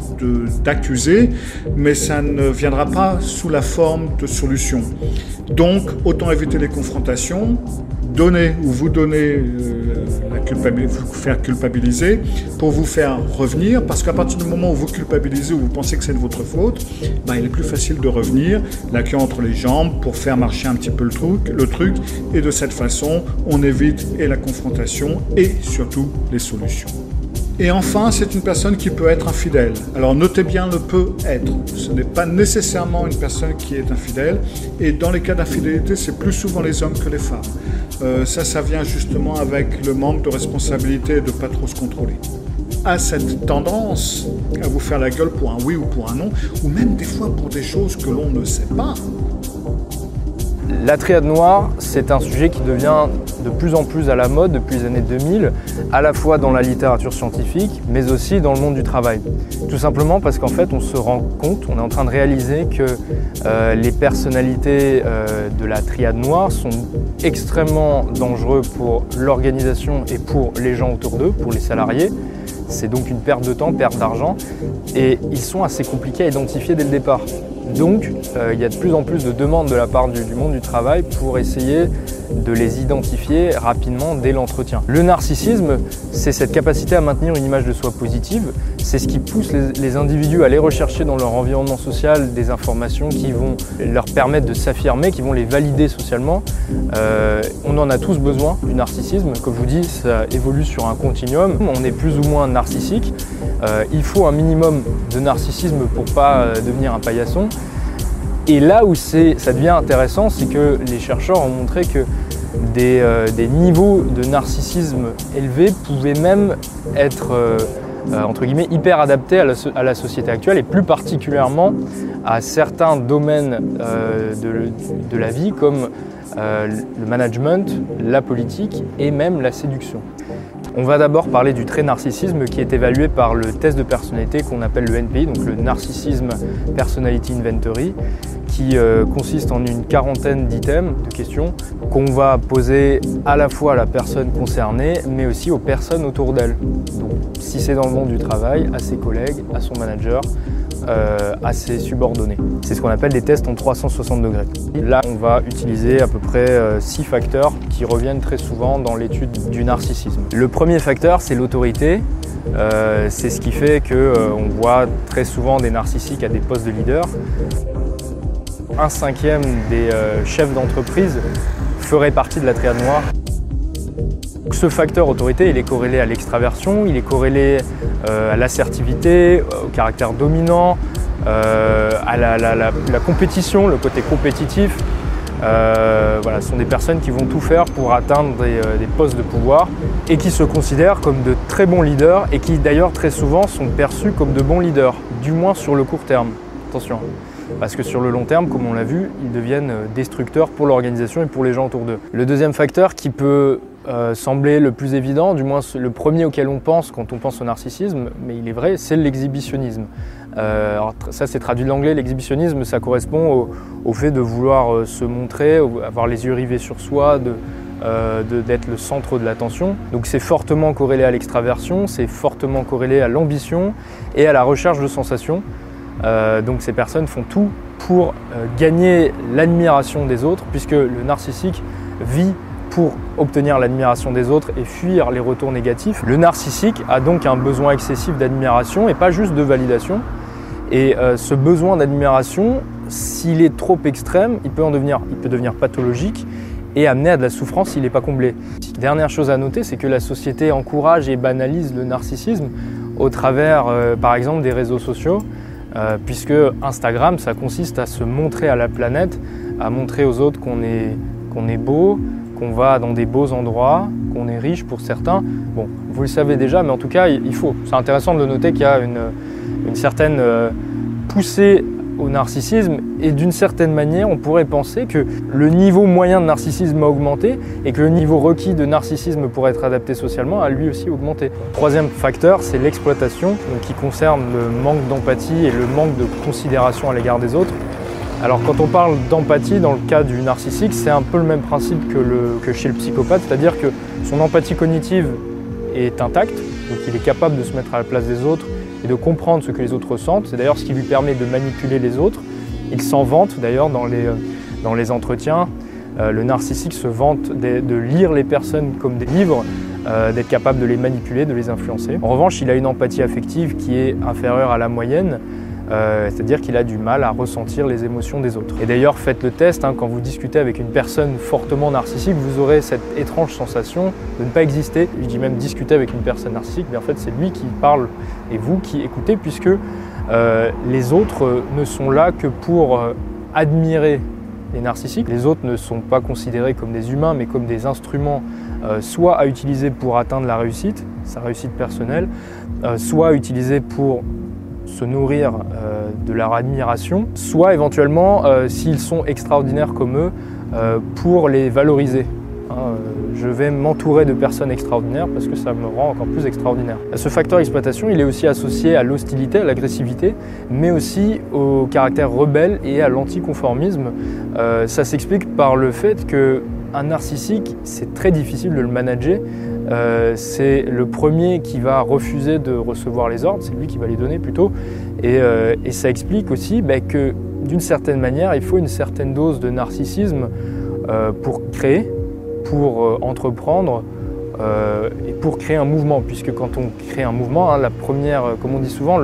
d'accuser, mais ça ne viendra pas sous la forme de solution. Donc, autant éviter les confrontations, donner ou vous donner euh, la vous faire culpabiliser pour vous faire revenir, parce qu'à partir du moment où vous culpabilisez ou vous pensez que c'est de votre faute, ben, il est plus facile de revenir, la queue entre les jambes, pour faire marcher un petit peu le truc, le truc, et de cette façon, on évite et la confrontation et surtout les solutions. Et enfin, c'est une personne qui peut être infidèle. Alors notez bien le peut être. Ce n'est pas nécessairement une personne qui est infidèle. Et dans les cas d'infidélité, c'est plus souvent les hommes que les femmes. Euh, ça, ça vient justement avec le manque de responsabilité et de pas trop se contrôler. À cette tendance à vous faire la gueule pour un oui ou pour un non, ou même des fois pour des choses que l'on ne sait pas. La triade noire, c'est un sujet qui devient de plus en plus à la mode depuis les années 2000, à la fois dans la littérature scientifique, mais aussi dans le monde du travail. Tout simplement parce qu'en fait, on se rend compte, on est en train de réaliser que euh, les personnalités euh, de la triade noire sont extrêmement dangereux pour l'organisation et pour les gens autour d'eux, pour les salariés. C'est donc une perte de temps, perte d'argent, et ils sont assez compliqués à identifier dès le départ. Donc, euh, il y a de plus en plus de demandes de la part du, monde du travail pour essayer de les identifier rapidement dès l'entretien. Le narcissisme, c'est cette capacité à maintenir une image de soi positive. C'est ce qui pousse les, individus à aller rechercher dans leur environnement social des informations qui vont leur permettre de s'affirmer, qui vont les valider socialement. Euh, on en a tous besoin du narcissisme. Comme je vous dis, ça évolue sur un continuum. On est plus ou moins narcissique. Euh, il faut un minimum de narcissisme pour pas devenir un paillasson. Et là où ça devient intéressant, c'est que les chercheurs ont montré que des, euh, niveaux de narcissisme élevés pouvaient même être euh, euh, entre guillemets hyper adaptés à la, société actuelle et plus particulièrement à certains domaines de, la vie comme le management, la politique et même la séduction. On va d'abord parler du trait narcissisme qui est évalué par le test de personnalité qu'on appelle le NPI, donc le Narcissism Personality Inventory, qui euh, consiste en une quarantaine d'items, de questions, qu'on va poser à la fois à la personne concernée, mais aussi aux personnes autour d'elle. Donc si c'est dans le monde du travail, à ses collègues, à son manager, euh, à ses subordonnés. C'est ce qu'on appelle des tests en 360 degrés. Là, on va utiliser à peu près euh, six facteurs qui reviennent très souvent dans l'étude du narcissisme. Le premier facteur, c'est l'autorité. Euh, c'est ce qui fait qu'on voit très souvent des narcissiques à des postes de leader. Un cinquième des chefs d'entreprise ferait partie de la triade noire. Ce facteur autorité, il est corrélé à l'extraversion, il est corrélé euh, à l'assertivité, euh, au caractère dominant, euh, à la, compétition, le côté compétitif. voilà, ce sont des personnes qui vont tout faire pour atteindre des, postes de pouvoir et qui se considèrent comme de très bons leaders et qui d'ailleurs très souvent sont perçus comme de bons leaders, du moins sur le court terme. Attention, parce que sur le long terme, comme on l'a vu, ils deviennent destructeurs pour l'organisation et pour les gens autour d'eux. Le deuxième facteur qui peut euh, semblait le plus évident, du moins le premier auquel on pense quand on pense au narcissisme, mais il est vrai, c'est l'exhibitionnisme. Euh, ça c'est traduit de l'anglais, l'exhibitionnisme ça correspond au, fait de vouloir euh, se montrer, avoir les yeux rivés sur soi, d'être le centre de l'attention. Donc c'est fortement corrélé à l'extraversion, c'est fortement corrélé à l'ambition et à la recherche de sensations. donc ces personnes font tout pour gagner l'admiration des autres, puisque le narcissique vit pour obtenir l'admiration des autres et fuir les retours négatifs. Le narcissique a donc un besoin excessif d'admiration et pas juste de validation. Et euh, ce besoin d'admiration, s'il est trop extrême, il peut, en devenir, il peut devenir pathologique et amener à de la souffrance s'il n'est pas comblé. Dernière chose à noter, c'est que la société encourage et banalise le narcissisme au travers, euh, par exemple, des réseaux sociaux, euh, puisque Instagram, ça consiste à se montrer à la planète, à montrer aux autres qu'on est, qu'on est beau, qu'on va dans des beaux endroits, qu'on est riche pour certains. Bon, vous le savez déjà, mais en tout cas, il faut. C'est intéressant de noter qu'il y a une, certaine euh, poussée au narcissisme et d'une certaine manière, on pourrait penser que le niveau moyen de narcissisme a augmenté et que le niveau requis de narcissisme pour être adapté socialement a lui aussi augmenté. Troisième facteur, c'est l'exploitation, qui concerne le manque d'empathie et le manque de considération à l'égard des autres. Alors quand on parle d'empathie dans le cas du narcissique, c'est un peu le même principe que, chez le psychopathe, c'est-à-dire que son empathie cognitive est intacte, donc il est capable de se mettre à la place des autres et de comprendre ce que les autres ressentent. C'est d'ailleurs ce qui lui permet de manipuler les autres. Il s'en vante d'ailleurs dans les, les entretiens. Euh, le narcissique se vante de, lire les personnes comme des livres, euh, d'être capable de les manipuler, de les influencer. En revanche, il a une empathie affective qui est inférieure à la moyenne. Euh, c'est-à-dire qu'il a du mal à ressentir les émotions des autres. Et d'ailleurs, faites le test, hein, quand vous discutez avec une personne fortement narcissique, vous aurez cette étrange sensation de ne pas exister. Je dis même discuter avec une personne narcissique, mais en fait c'est lui qui parle et vous qui écoutez, puisque euh, les autres ne sont là que pour euh, admirer les narcissiques. Les autres ne sont pas considérés comme des humains, mais comme des instruments soit à utiliser pour atteindre la réussite, sa réussite personnelle, soit à utiliser pour se nourrir euh, de leur admiration, soit éventuellement, euh, s'ils sont extraordinaires comme eux, euh, pour les valoriser. Hein, je vais m'entourer de personnes extraordinaires parce que ça me rend encore plus extraordinaire. Ce facteur exploitation, il est aussi associé à l'hostilité, à l'agressivité, mais aussi au caractère rebelle et à l'anticonformisme. ça s'explique par le fait que un narcissique, c'est très difficile de le manager euh, c'est le premier qui va refuser de recevoir les ordres, c'est lui qui va les donner plutôt. Et, euh, ça explique aussi bah, que d'une certaine manière, il faut une certaine dose de narcissisme euh, pour créer, pour entreprendre et pour créer un mouvement. Puisque quand on crée un mouvement, hein, la première, comme on dit souvent,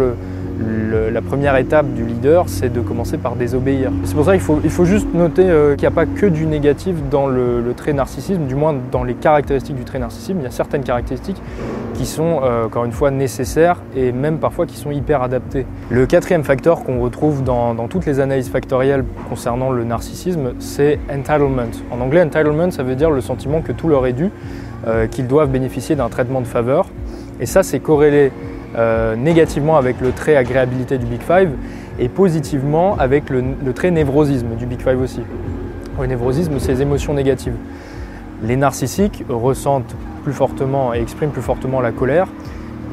la première étape du leader, c'est de commencer par désobéir. C'est pour ça qu'il faut, juste noter euh, qu'il n'y a pas que du négatif dans le, trait narcissisme, du moins dans les caractéristiques du trait narcissisme. Il y a certaines caractéristiques qui sont, euh, encore une fois, nécessaires et même parfois qui sont hyper adaptées. Le quatrième facteur qu'on retrouve dans, toutes les analyses factorielles concernant le narcissisme, c'est entitlement. En anglais, entitlement, ça veut dire le sentiment que tout leur est dû, euh, qu'ils doivent bénéficier d'un traitement de faveur. Et ça, c'est corrélé euh, négativement avec le trait agréabilité du Big Five et positivement avec le, trait névrosisme du Big Five aussi. Le névrosisme, c'est les émotions négatives. Les narcissiques ressentent plus fortement et expriment plus fortement la colère.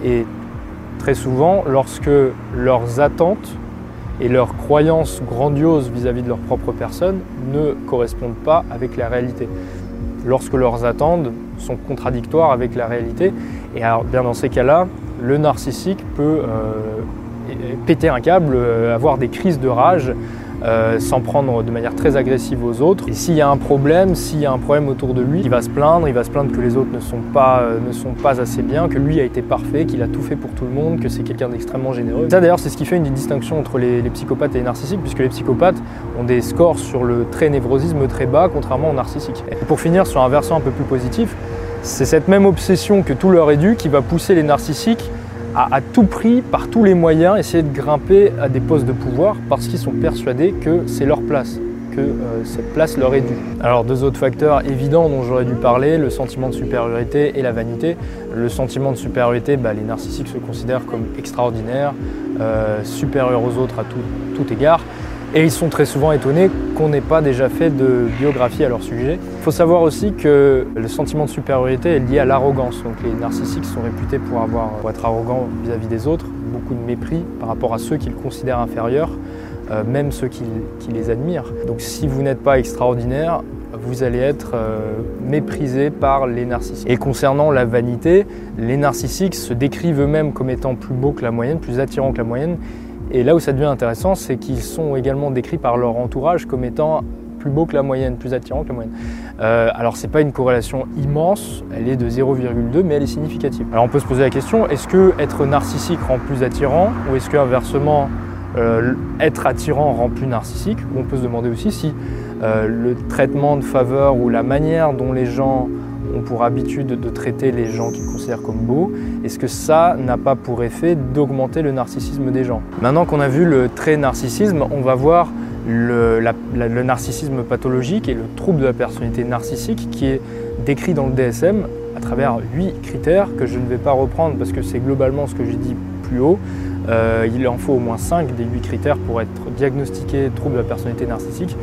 Et très souvent, lorsque leurs attentes et leurs croyances grandioses vis-à-vis de leur propre personne ne correspondent pas avec la réalité. Lorsque leurs attentes sont contradictoires avec la réalité. Et alors, bien dans ces cas-là, le narcissique peut euh, péter un câble, euh, avoir des crises de rage, euh, s'en prendre de manière très agressive aux autres. Et s'il y a un problème, s'il y a un problème autour de lui, il va se plaindre, il va se plaindre que les autres ne sont pas, assez bien, que lui a été parfait, qu'il a tout fait pour tout le monde, que c'est quelqu'un d'extrêmement généreux. Ça d'ailleurs c'est ce qui fait une distinction entre les, psychopathes et les narcissiques, puisque les psychopathes ont des scores sur le trait névrosisme très bas, contrairement aux narcissiques. Pour finir sur un versant un peu plus positif, c'est cette même obsession que tout leur est dû qui va pousser les narcissiques à, tout prix, par tous les moyens, essayer de grimper à des postes de pouvoir parce qu'ils sont persuadés que c'est leur place, que euh, cette place leur est due. Alors deux autres facteurs évidents dont j'aurais dû parler, le sentiment de supériorité et la vanité. Le sentiment de supériorité, bah, les narcissiques se considèrent comme extraordinaires, euh, supérieurs aux autres à tout égard. Et ils sont très souvent étonnés qu'on n'ait pas déjà fait de biographie à leur sujet. Il faut savoir aussi que le sentiment de supériorité est lié à l'arrogance. Donc les narcissiques sont réputés pour, avoir, pour être arrogants vis-à-vis des autres, beaucoup de mépris par rapport à ceux qu'ils considèrent inférieurs, euh, même ceux qui, les admirent. Donc si vous n'êtes pas extraordinaire, vous allez être euh, méprisé par les narcissiques. Et concernant la vanité, les narcissiques se décrivent eux-mêmes comme étant plus beaux que la moyenne, plus attirants que la moyenne, et là où ça devient intéressant, c'est qu'ils sont également décrits par leur entourage comme étant plus beaux que la moyenne, plus attirants que la moyenne. Euh, alors c'est pas une corrélation immense, elle est de 0,2 mais elle est significative. Alors on peut se poser la question, est-ce que être narcissique rend plus attirant ou est-ce que inversement euh, être attirant rend plus narcissique? Ou on peut se demander aussi si euh, le traitement de faveur ou la manière dont les gens ont pour habitude de traiter les gens qu'ils considèrent comme beaux, est-ce que ça n'a pas pour effet d'augmenter le narcissisme des gens? Maintenant qu'on a vu le trait narcissisme, on va voir le, narcissisme pathologique et le trouble de la personnalité narcissique qui est décrit dans le DSM à travers huit critères que je ne vais pas reprendre parce que c'est globalement ce que j'ai dit plus haut. Euh, il en faut au moins 5 des 8 critères pour être diagnostiqué trouble de la personnalité narcissique.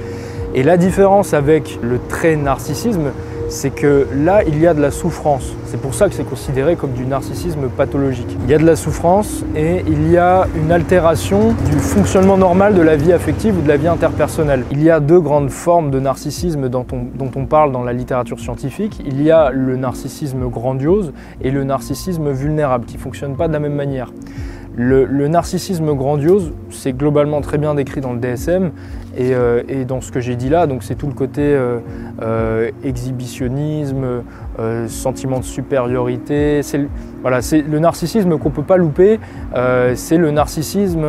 Et la différence avec le trait narcissisme, c'est que là, il y a de la souffrance. C'est pour ça que c'est considéré comme du narcissisme pathologique. Il y a de la souffrance et il y a une altération du fonctionnement normal de la vie affective ou de la vie interpersonnelle. Il y a deux grandes formes de narcissisme dont on, parle dans la littérature scientifique. Il y a le narcissisme grandiose et le narcissisme vulnérable qui ne fonctionnent pas de la même manière. Le, narcissisme grandiose, c'est globalement très bien décrit dans le DSM et, euh, et dans ce que j'ai dit là, donc c'est tout le côté euh, euh, exhibitionnisme, sentiment de supériorité. C'est le, voilà, le narcissisme qu'on peut pas louper. C'est le narcissisme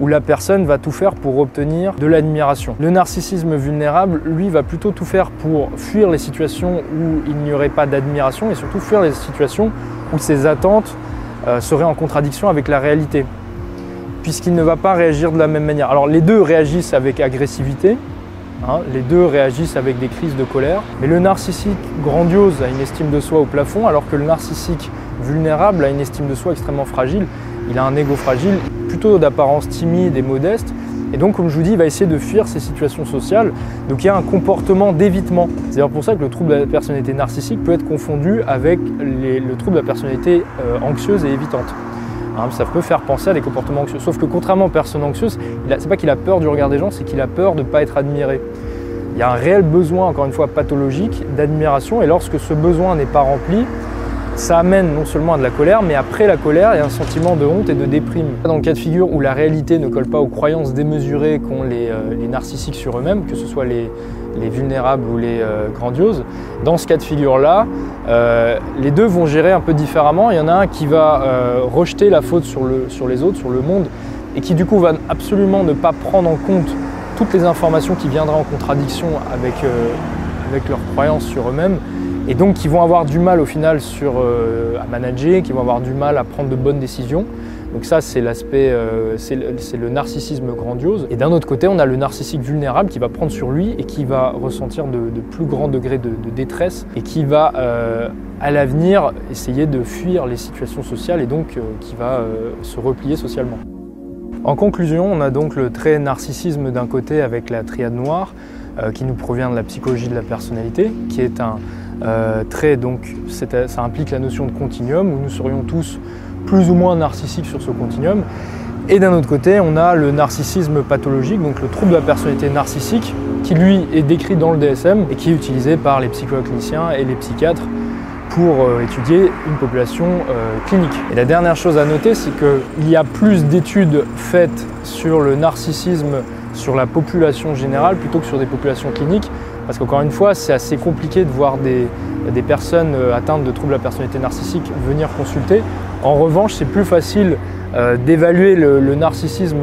où la personne va tout faire pour obtenir de l'admiration. Le narcissisme vulnérable, lui, va plutôt tout faire pour fuir les situations où il n'y aurait pas d'admiration et surtout fuir les situations où ses attentes serait en contradiction avec la réalité, puisqu'il ne va pas réagir de la même manière. Alors les deux réagissent avec agressivité, hein, les deux réagissent avec des crises de colère, mais le narcissique grandiose a une estime de soi au plafond, alors que le narcissique vulnérable a une estime de soi extrêmement fragile. Il a un ego fragile, plutôt d'apparence timide et modeste, et donc, comme je vous dis, il va essayer de fuir ces situations sociales. Donc, il y a un comportement d'évitement. C'est pour ça que le trouble de la personnalité narcissique peut être confondu avec le trouble de la personnalité euh, anxieuse et évitante. Hein, ça peut faire penser à des comportements anxieux. Sauf que contrairement aux personnes anxieuses, c'est pas qu'il a peur du regard des gens, c'est qu'il a peur de ne pas être admiré. Il y a un réel besoin, encore une fois pathologique, d'admiration. Et lorsque ce besoin n'est pas rempli, ça amène non seulement à de la colère, mais après la colère, il y a un sentiment de honte et de déprime. Dans le cas de figure où la réalité ne colle pas aux croyances démesurées qu'ont les, euh, narcissiques sur eux-mêmes, que ce soit les, les vulnérables ou les euh, grandioses, dans ce cas de figure-là, euh, les deux vont gérer un peu différemment. Il y en a un qui va rejeter la faute sur, le, sur les autres, sur le monde, et qui du coup va absolument ne pas prendre en compte toutes les informations qui viendraient en contradiction avec leurs croyances sur eux-mêmes et donc qui vont avoir du mal au final euh, à manager, qui vont avoir du mal à prendre de bonnes décisions. Donc ça, c'est l'aspect, euh, c'est le, le, narcissisme grandiose. Et d'un autre côté, on a le narcissique vulnérable qui va prendre sur lui et qui va ressentir de, plus grands degrés de, détresse et qui va, euh, à l'avenir, essayer de fuir les situations sociales et donc qui va se replier socialement. En conclusion, on a donc le trait narcissisme d'un côté avec la triade noire, qui nous provient de la psychologie de la personnalité, qui est un, euh, donc ça implique la notion de continuum où nous serions tous plus ou moins narcissiques sur ce continuum. Et d'un autre côté, on a le narcissisme pathologique, donc le trouble de la personnalité narcissique, qui lui est décrit dans le DSM et qui est utilisé par les psychocliniciens et les psychiatres pour euh, étudier une population euh, clinique. Et la dernière chose à noter, c'est qu'il y a plus d'études faites sur le narcissisme sur la population générale plutôt que sur des populations cliniques, parce qu'encore une fois, c'est assez compliqué de voir des, personnes euh, atteintes de troubles de la personnalité narcissique venir consulter. En revanche, c'est plus facile euh, d'évaluer le, narcissisme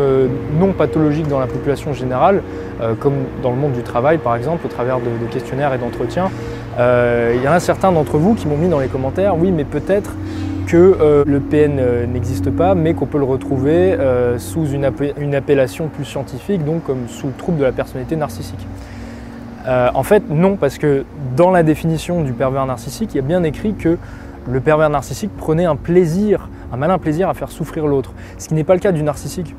non pathologique dans la population générale, euh, comme dans le monde du travail par exemple, au travers de, questionnaires et d'entretiens. Euh, il y en a certains d'entre vous qui m'ont mis dans les commentaires, oui mais peut-être que le PN n'existe pas, mais qu'on peut le retrouver sous une, une, appellation plus scientifique, donc comme sous le trouble de la personnalité narcissique. En fait, non, parce que dans la définition du pervers narcissique, il y a bien écrit que le pervers narcissique prenait un plaisir un malin plaisir à faire souffrir l'autre, ce qui n'est pas le cas du narcissique.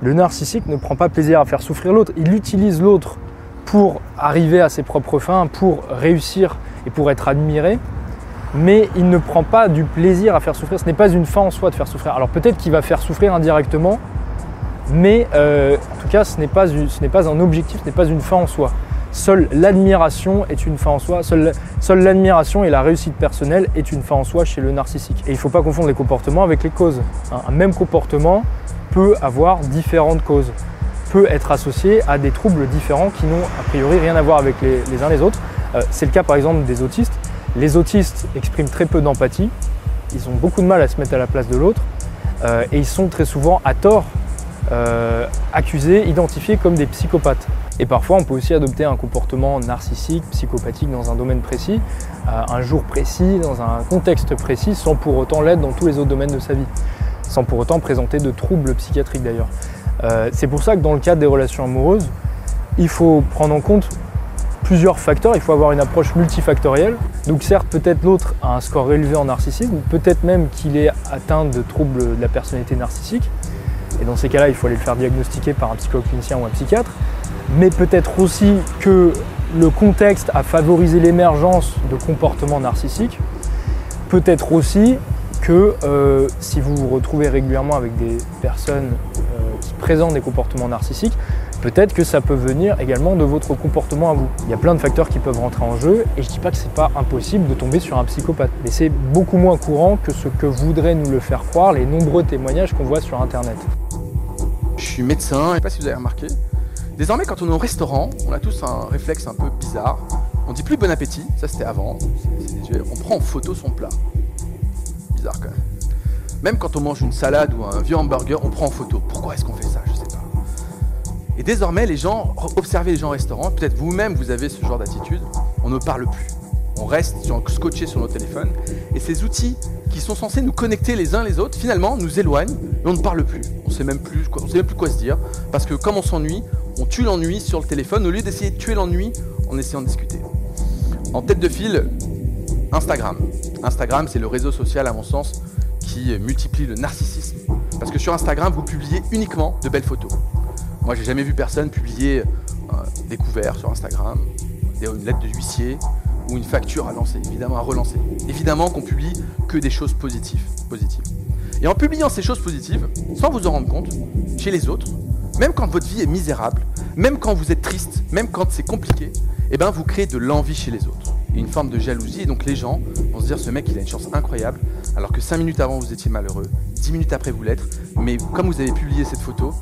Le narcissique ne prend pas plaisir à faire souffrir l'autre, il utilise l'autre pour arriver à ses propres fins, pour réussir et pour être admiré, mais il ne prend pas du plaisir à faire souffrir. Ce n'est pas une fin en soi de faire souffrir. Alors peut-être qu'il va faire souffrir indirectement, mais euh, en tout cas ce n'est pas un objectif, ce n'est pas une fin en soi. Seule l'admiration est une fin en soi, seule, l'admiration et la réussite personnelle est une fin en soi chez le narcissique. Et il ne faut pas confondre les comportements avec les causes. Un même comportement peut avoir différentes causes, peut être associé à des troubles différents qui n'ont a priori rien à voir avec les, uns les autres. Euh, c'est le cas par exemple des autistes. Les autistes expriment très peu d'empathie, ils ont beaucoup de mal à se mettre à la place de l'autre euh, et ils sont très souvent à tort euh, accusés, identifiés comme des psychopathes. Et parfois, on peut aussi adopter un comportement narcissique, psychopathique dans un domaine précis, un jour précis, dans un contexte précis, sans pour autant l'être dans tous les autres domaines de sa vie, sans pour autant présenter de troubles psychiatriques d'ailleurs. Euh, c'est pour ça que dans le cadre des relations amoureuses, il faut prendre en compte plusieurs facteurs, il faut avoir une approche multifactorielle. Donc certes, peut-être l'autre a un score élevé en narcissisme, peut-être même qu'il est atteint de troubles de la personnalité narcissique. Et dans ces cas-là, il faut aller le faire diagnostiquer par un psychoclinicien ou un psychiatre mais peut-être aussi que le contexte a favorisé l'émergence de comportements narcissiques. Peut-être aussi que euh, si vous vous retrouvez régulièrement avec des personnes euh, qui présentent des comportements narcissiques, peut-être que ça peut venir également de votre comportement à vous. Il y a plein de facteurs qui peuvent rentrer en jeu et je dis pas que ce n'est pas impossible de tomber sur un psychopathe, mais c'est beaucoup moins courant que ce que voudraient nous le faire croire les nombreux témoignages qu'on voit sur Internet. Je suis médecin, je ne sais pas si vous avez remarqué, Désormais, quand on est au restaurant, on a tous un réflexe un peu bizarre. On dit plus bon appétit, ça c'était avant. on prend en photo son plat. Bizarre quand même. Même quand on mange une salade ou un vieux hamburger, on prend en photo. Pourquoi est-ce qu'on fait ça? Et désormais, les gens, observez les gens au restaurant, peut-être vous-même vous avez ce genre d'attitude, on ne parle plus. On reste scotché sur nos téléphones. Et ces outils qui sont censés nous connecter les uns les autres, finalement, nous éloignent et on ne parle plus. On on sait même plus quoi se dire. Parce que comme on s'ennuie, on tue l'ennui sur le téléphone au lieu d'essayer de tuer l'ennui en essayant de discuter. En tête de file, Instagram. Instagram, c'est le réseau social, à mon sens, qui multiplie le narcissisme. Parce que sur Instagram, vous publiez uniquement de belles photos. Moi, j'ai jamais vu personne publier euh, des couverts sur Instagram, une lettre de huissier ou une facture à lancer, évidemment à relancer. Évidemment qu'on publie que des choses positives, positives. Et en publiant ces choses positives, sans vous en rendre compte, chez les autres, même quand votre vie est misérable, même quand vous êtes triste, même quand c'est compliqué, eh ben vous créez de l'envie chez les autres. Et une forme de jalousie, et donc les gens vont se dire ce mec il a une chance incroyable, alors que 5 minutes avant vous étiez malheureux, 10 minutes après vous l'êtes, mais comme vous avez publié cette photo,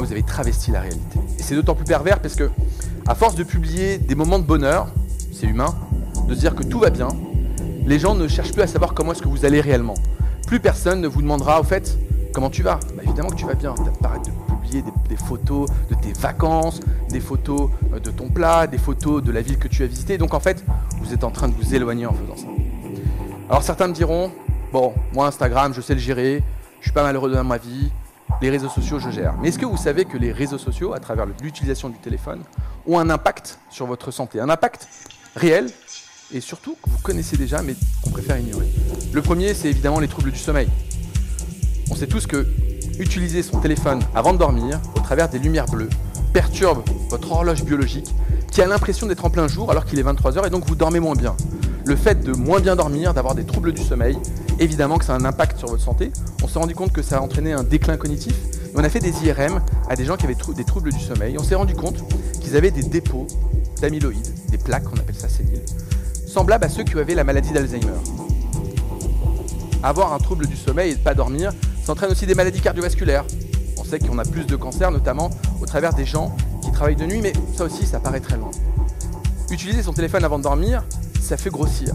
vous avez travesti la réalité. Et c'est d'autant plus pervers parce que, à force de publier des moments de bonheur, c'est humain, de se dire que tout va bien, les gens ne cherchent plus à savoir comment est-ce que vous allez réellement. Plus personne ne vous demandera au fait comment tu vas. Bah, évidemment que tu vas bien. T'arrêtes de des, photos de tes vacances, des photos euh, de ton plat, des photos de la ville que tu as visitée. Donc en fait, vous êtes en train de vous éloigner en faisant ça. Alors certains me diront, bon, moi Instagram, je sais le gérer, je suis pas malheureux dans ma vie, les réseaux sociaux, je gère. Mais est-ce que vous savez que les réseaux sociaux, à travers l'utilisation du téléphone, ont un impact sur votre santé Un impact réel et surtout que vous connaissez déjà mais qu'on préfère ignorer? Le premier, c'est évidemment les troubles du sommeil. On sait tous que utiliser son téléphone avant de dormir, au travers des lumières bleues, perturbe votre horloge biologique qui a l'impression d'être en plein jour alors qu'il est 23h et donc vous dormez moins bien. le fait de moins bien dormir, d'avoir des troubles du sommeil, évidemment que ça a un impact sur votre santé. On s'est rendu compte que ça a entraîné un déclin cognitif. on a fait des IRM à des gens qui avaient des troubles du sommeil. On s'est rendu compte qu'ils avaient des dépôts d'amyloïdes, des plaques, on appelle ça séniles, semblables à ceux qui avaient la maladie d'Alzheimer. Avoir un trouble du sommeil et ne pas dormir, ça entraîne aussi des maladies cardiovasculaires. On sait qu'on a plus de cancers, notamment au travers des gens qui travaillent de nuit, mais ça aussi, ça paraît très loin. Utiliser son téléphone avant de dormir, ça fait grossir.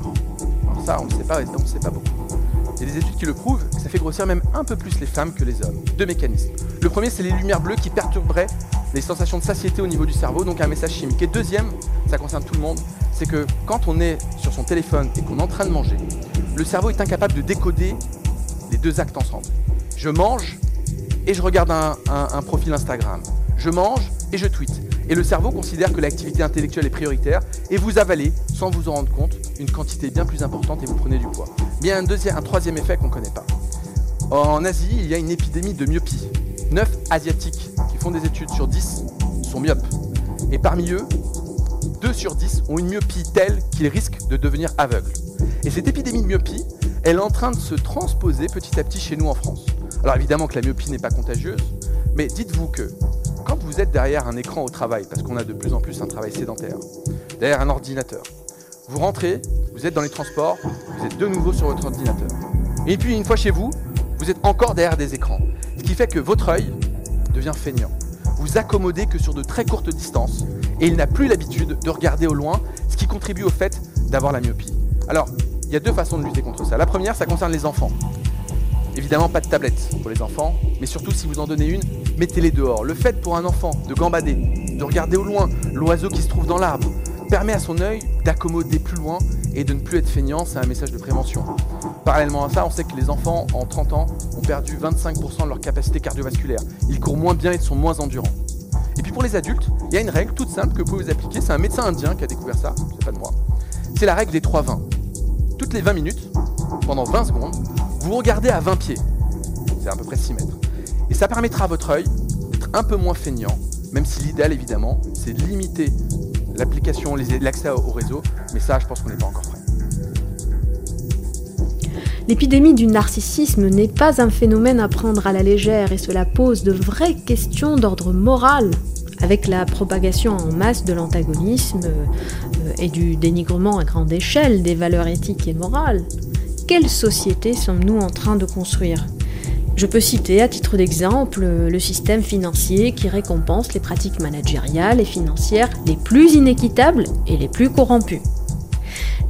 Alors ça, on ne sait pas, on ne sait pas beaucoup. Il y a des études qui le prouvent, ça fait grossir même un peu plus les femmes que les hommes. Deux mécanismes. Le premier, c'est les lumières bleues qui perturberaient les sensations de satiété au niveau du cerveau, donc un message chimique. Et deuxième, ça concerne tout le monde, c'est que quand on est sur son téléphone et qu'on est en train de manger, le cerveau est incapable de décoder les deux actes ensemble. Je mange et je regarde un, un profil Instagram. Je mange et je tweete. Et le cerveau considère que l'activité intellectuelle est prioritaire et vous avalez, sans vous en rendre compte, une quantité bien plus importante et vous prenez du poids. Il un, deuxième, un troisième effet qu'on ne connaît pas. En Asie, il y a une épidémie de myopie. 9 Asiatiques qui font des études sur 10 sont myopes. Et parmi eux, 2 sur 10 ont une myopie telle qu'ils risquent de devenir aveugles. Et cette épidémie de myopie, elle est en train de se transposer petit à petit chez nous en France. Alors évidemment que la myopie n'est pas contagieuse, mais dites-vous que quand vous êtes derrière un écran au travail, parce qu'on a de plus en plus un travail sédentaire, derrière un ordinateur, vous rentrez, vous êtes dans les transports, vous êtes de nouveau sur votre ordinateur. Et puis une fois chez vous, vous êtes encore derrière des écrans. Ce qui fait que votre œil devient feignant. Vous accommodez que sur de très courtes distances et il n'a plus l'habitude de regarder au loin, ce qui contribue au fait d'avoir la myopie. Alors, il y a deux façons de lutter contre ça. La première, ça concerne les enfants. Évidemment, pas de tablette pour les enfants, mais surtout si vous en donnez une, mettez-les dehors. Le fait pour un enfant de gambader, de regarder au loin l'oiseau qui se trouve dans l'arbre, permet à son œil d'accommoder plus loin et de ne plus être feignant, c'est un message de prévention. Parallèlement à ça, on sait que les enfants en 30 ans ont perdu 25% de leur capacité cardiovasculaire. Ils courent moins bien et sont moins endurants. Et puis pour les adultes, il y a une règle toute simple que vous pouvez appliquer, c'est un médecin indien qui a découvert ça, c'est pas de moi. C'est la règle des 3-20. Toutes les 20 minutes, pendant 20 secondes, vous regardez à 20 pieds. C'est à peu près 6 mètres. Et ça permettra à votre œil d'être un peu moins feignant, même si l'idéal évidemment, c'est de limiter l'application, l'accès au réseau, mais ça, je pense qu'on n'est pas encore prêt. L'épidémie du narcissisme n'est pas un phénomène à prendre à la légère et cela pose de vraies questions d'ordre moral avec la propagation en masse de l'antagonisme euh, et du dénigrement à grande échelle des valeurs éthiques et morales. Quelle société sommes-nous en train de construire? Je peux citer à titre d'exemple le système financier qui récompense les pratiques managériales et financières les plus inéquitables et les plus corrompues.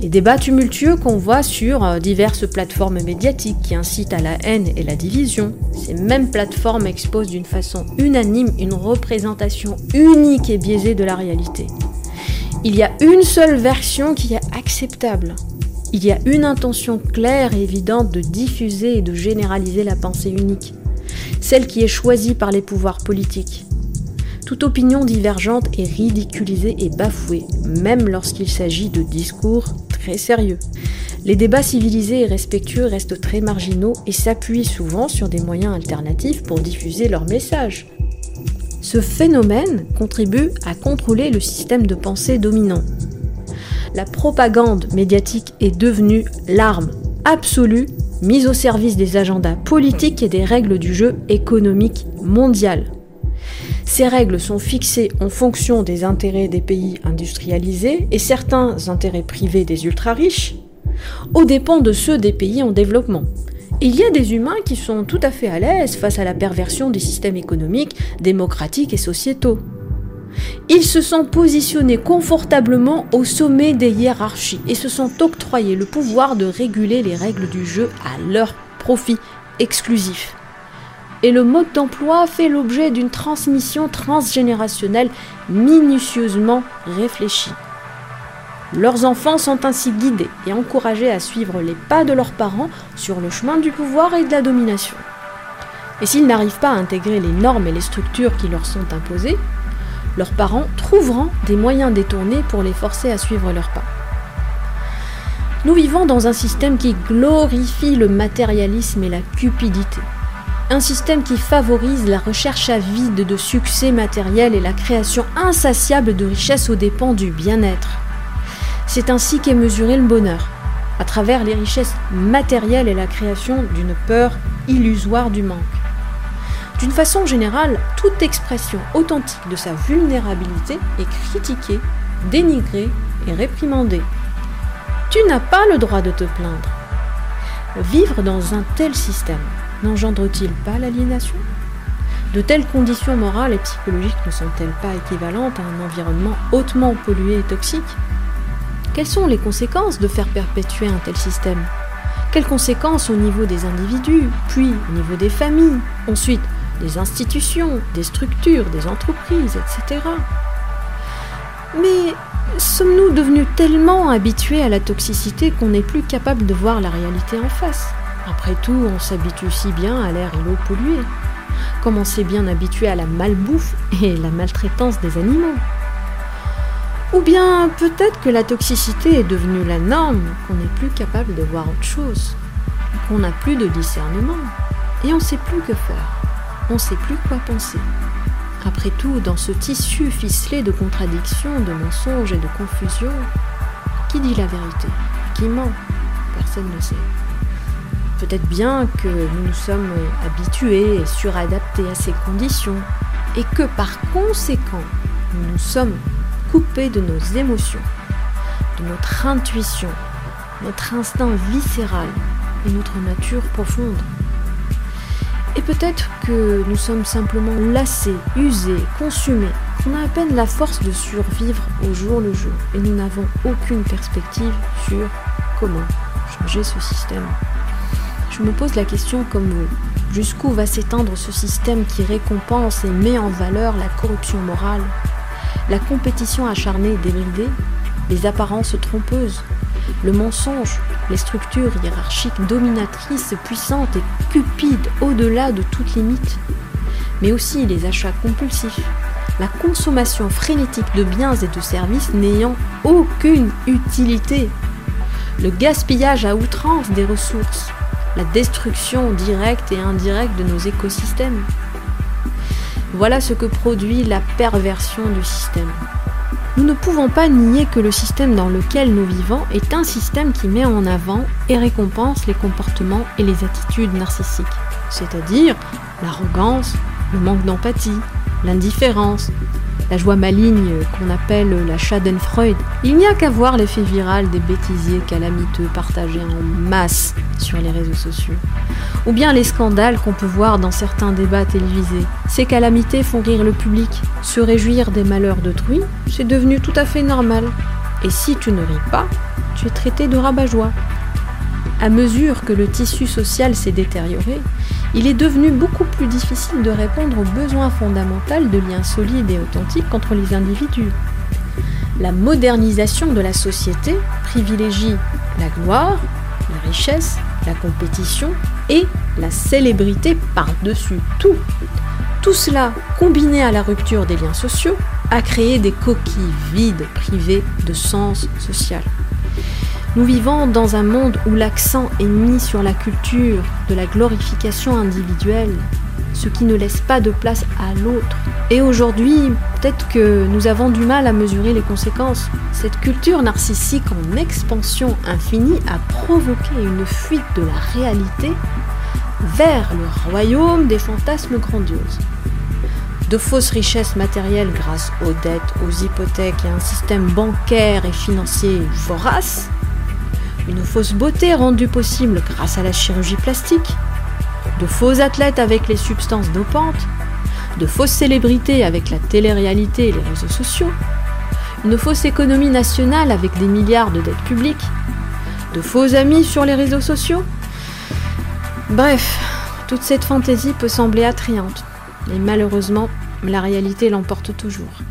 Les débats tumultueux qu'on voit sur euh, diverses plateformes médiatiques qui incitent à la haine et la division, ces mêmes plateformes exposent d'une façon unanime une représentation unique et biaisée de la réalité. Il y a une seule version qui est acceptable, il y a une intention claire et évidente de diffuser et de généraliser la pensée unique, celle qui est choisie par les pouvoirs politiques. Toute opinion divergente est ridiculisée et bafouée, même lorsqu'il s'agit de discours très sérieux. Les débats civilisés et respectueux restent très marginaux et s'appuient souvent sur des moyens alternatifs pour diffuser leur message. Ce phénomène contribue à contrôler le système de pensée dominant, la propagande médiatique est devenue l'arme absolue mise au service des agendas politiques et des règles du jeu économique mondial. Ces règles sont fixées en fonction des intérêts des pays industrialisés et certains intérêts privés des ultra-riches, aux dépens de ceux des pays en développement. Il y a des humains qui sont tout à fait à l'aise face à la perversion des systèmes économiques, démocratiques et sociétaux. Ils se sont positionnés confortablement au sommet des hiérarchies et se sont octroyés le pouvoir de réguler les règles du jeu à leur profit exclusif. Et le mode d'emploi fait l'objet d'une transmission transgénérationnelle minutieusement réfléchie. Leurs enfants sont ainsi guidés et encouragés à suivre les pas de leurs parents sur le chemin du pouvoir et de la domination. Et s'ils n'arrivent pas à intégrer les normes et les structures qui leur sont imposées, leurs parents trouveront des moyens détournés pour les forcer à suivre leurs pas. Nous vivons dans un système qui glorifie le matérialisme et la cupidité. Un système qui favorise la recherche avide de succès matériel et la création insatiable de richesses aux dépens du bien-être. C'est ainsi qu'est mesuré le bonheur. à travers les richesses matérielles et la création d'une peur illusoire du manque. D'une façon générale, toute expression authentique de sa vulnérabilité est critiquée, dénigrée et réprimandée. Tu n'as pas le droit de te plaindre. Vivre dans un tel système n'engendre-t-il pas l'aliénation? De telles conditions morales et psychologiques ne sont-elles pas équivalentes à un environnement hautement pollué et toxique? Quelles sont les conséquences de faire perpétuer un tel système? Quelles conséquences au niveau des individus, puis au niveau des familles, ensuite des institutions, des structures, des entreprises, etc. Mais sommes-nous devenus tellement habitués à la toxicité qu'on n'est plus capable de voir la réalité en face? Après tout, on s'habitue si bien à l'air et l'eau polluée. Comme on s'est bien habitué à la malbouffe et la maltraitance des animaux. Ou bien peut-être que la toxicité est devenue la norme, qu'on n'est plus capable de voir autre chose, qu'on n'a plus de discernement, et on ne sait plus que faire on ne sait plus quoi penser. Après tout, dans ce tissu ficelé de contradictions, de mensonges et de confusion, qui dit la vérité? Qui ment? Personne ne sait. Peut-être bien que nous nous sommes habitués et suradaptés à ces conditions, et que par conséquent, nous nous sommes coupés de nos émotions, de notre intuition, notre instinct viscéral et notre nature profonde. Et peut-être que nous sommes simplement lassés, usés, consumés, qu'on a à peine la force de survivre au jour le jour, et nous n'avons aucune perspective sur comment changer ce système. Je me pose la question comme vous. Jusqu'où va s'étendre ce système qui récompense et met en valeur la corruption morale, la compétition acharnée et débridée, les apparences trompeuses, le mensonge, les structures hiérarchiques dominatrices, puissantes et cupides au-delà de toute limite, mais aussi les achats compulsifs, la consommation frénétique de biens et de services n'ayant aucune utilité, le gaspillage à outrance des ressources, la destruction directe et indirecte de nos écosystèmes. Voilà ce que produit la perversion du système. Nous ne pouvons pas nier que le système dans lequel nous vivons est un système qui met en avant et récompense les comportements et les attitudes narcissiques, c'est-à-dire l'arrogance, le manque d'empathie, l'indifférence, la joie maligne qu'on appelle la schadenfreude. Il n'y a qu'à voir l'effet viral des bêtisiers calamiteux partagés en masse sur les réseaux sociaux. Ou bien les scandales qu'on peut voir dans certains débats télévisés. Ces calamités font rire le public. Se réjouir des malheurs d'autrui, c'est devenu tout à fait normal. Et si tu ne ris pas, tu es traité de rabat-joie. À mesure que le tissu social s'est détérioré, il est devenu beaucoup plus difficile de répondre aux besoins fondamentaux de liens solides et authentiques entre les individus. La modernisation de la société privilégie la gloire, la richesse, la compétition et la célébrité par-dessus tout. Tout cela, combiné à la rupture des liens sociaux, a créé des coquilles vides privées de sens social. Nous vivons dans un monde où l'accent est mis sur la culture de la glorification individuelle, ce qui ne laisse pas de place à l'autre. Et aujourd'hui, peut-être que nous avons du mal à mesurer les conséquences. Cette culture narcissique en expansion infinie a provoqué une fuite de la réalité vers le royaume des fantasmes grandioses. De fausses richesses matérielles grâce aux dettes, aux hypothèques et un système bancaire et financier vorace, une fausse beauté rendue possible grâce à la chirurgie plastique, de faux athlètes avec les substances dopantes, de fausses célébrités avec la télé-réalité et les réseaux sociaux, une fausse économie nationale avec des milliards de dettes publiques, de faux amis sur les réseaux sociaux. Bref, toute cette fantaisie peut sembler attrayante, mais malheureusement, la réalité l'emporte toujours.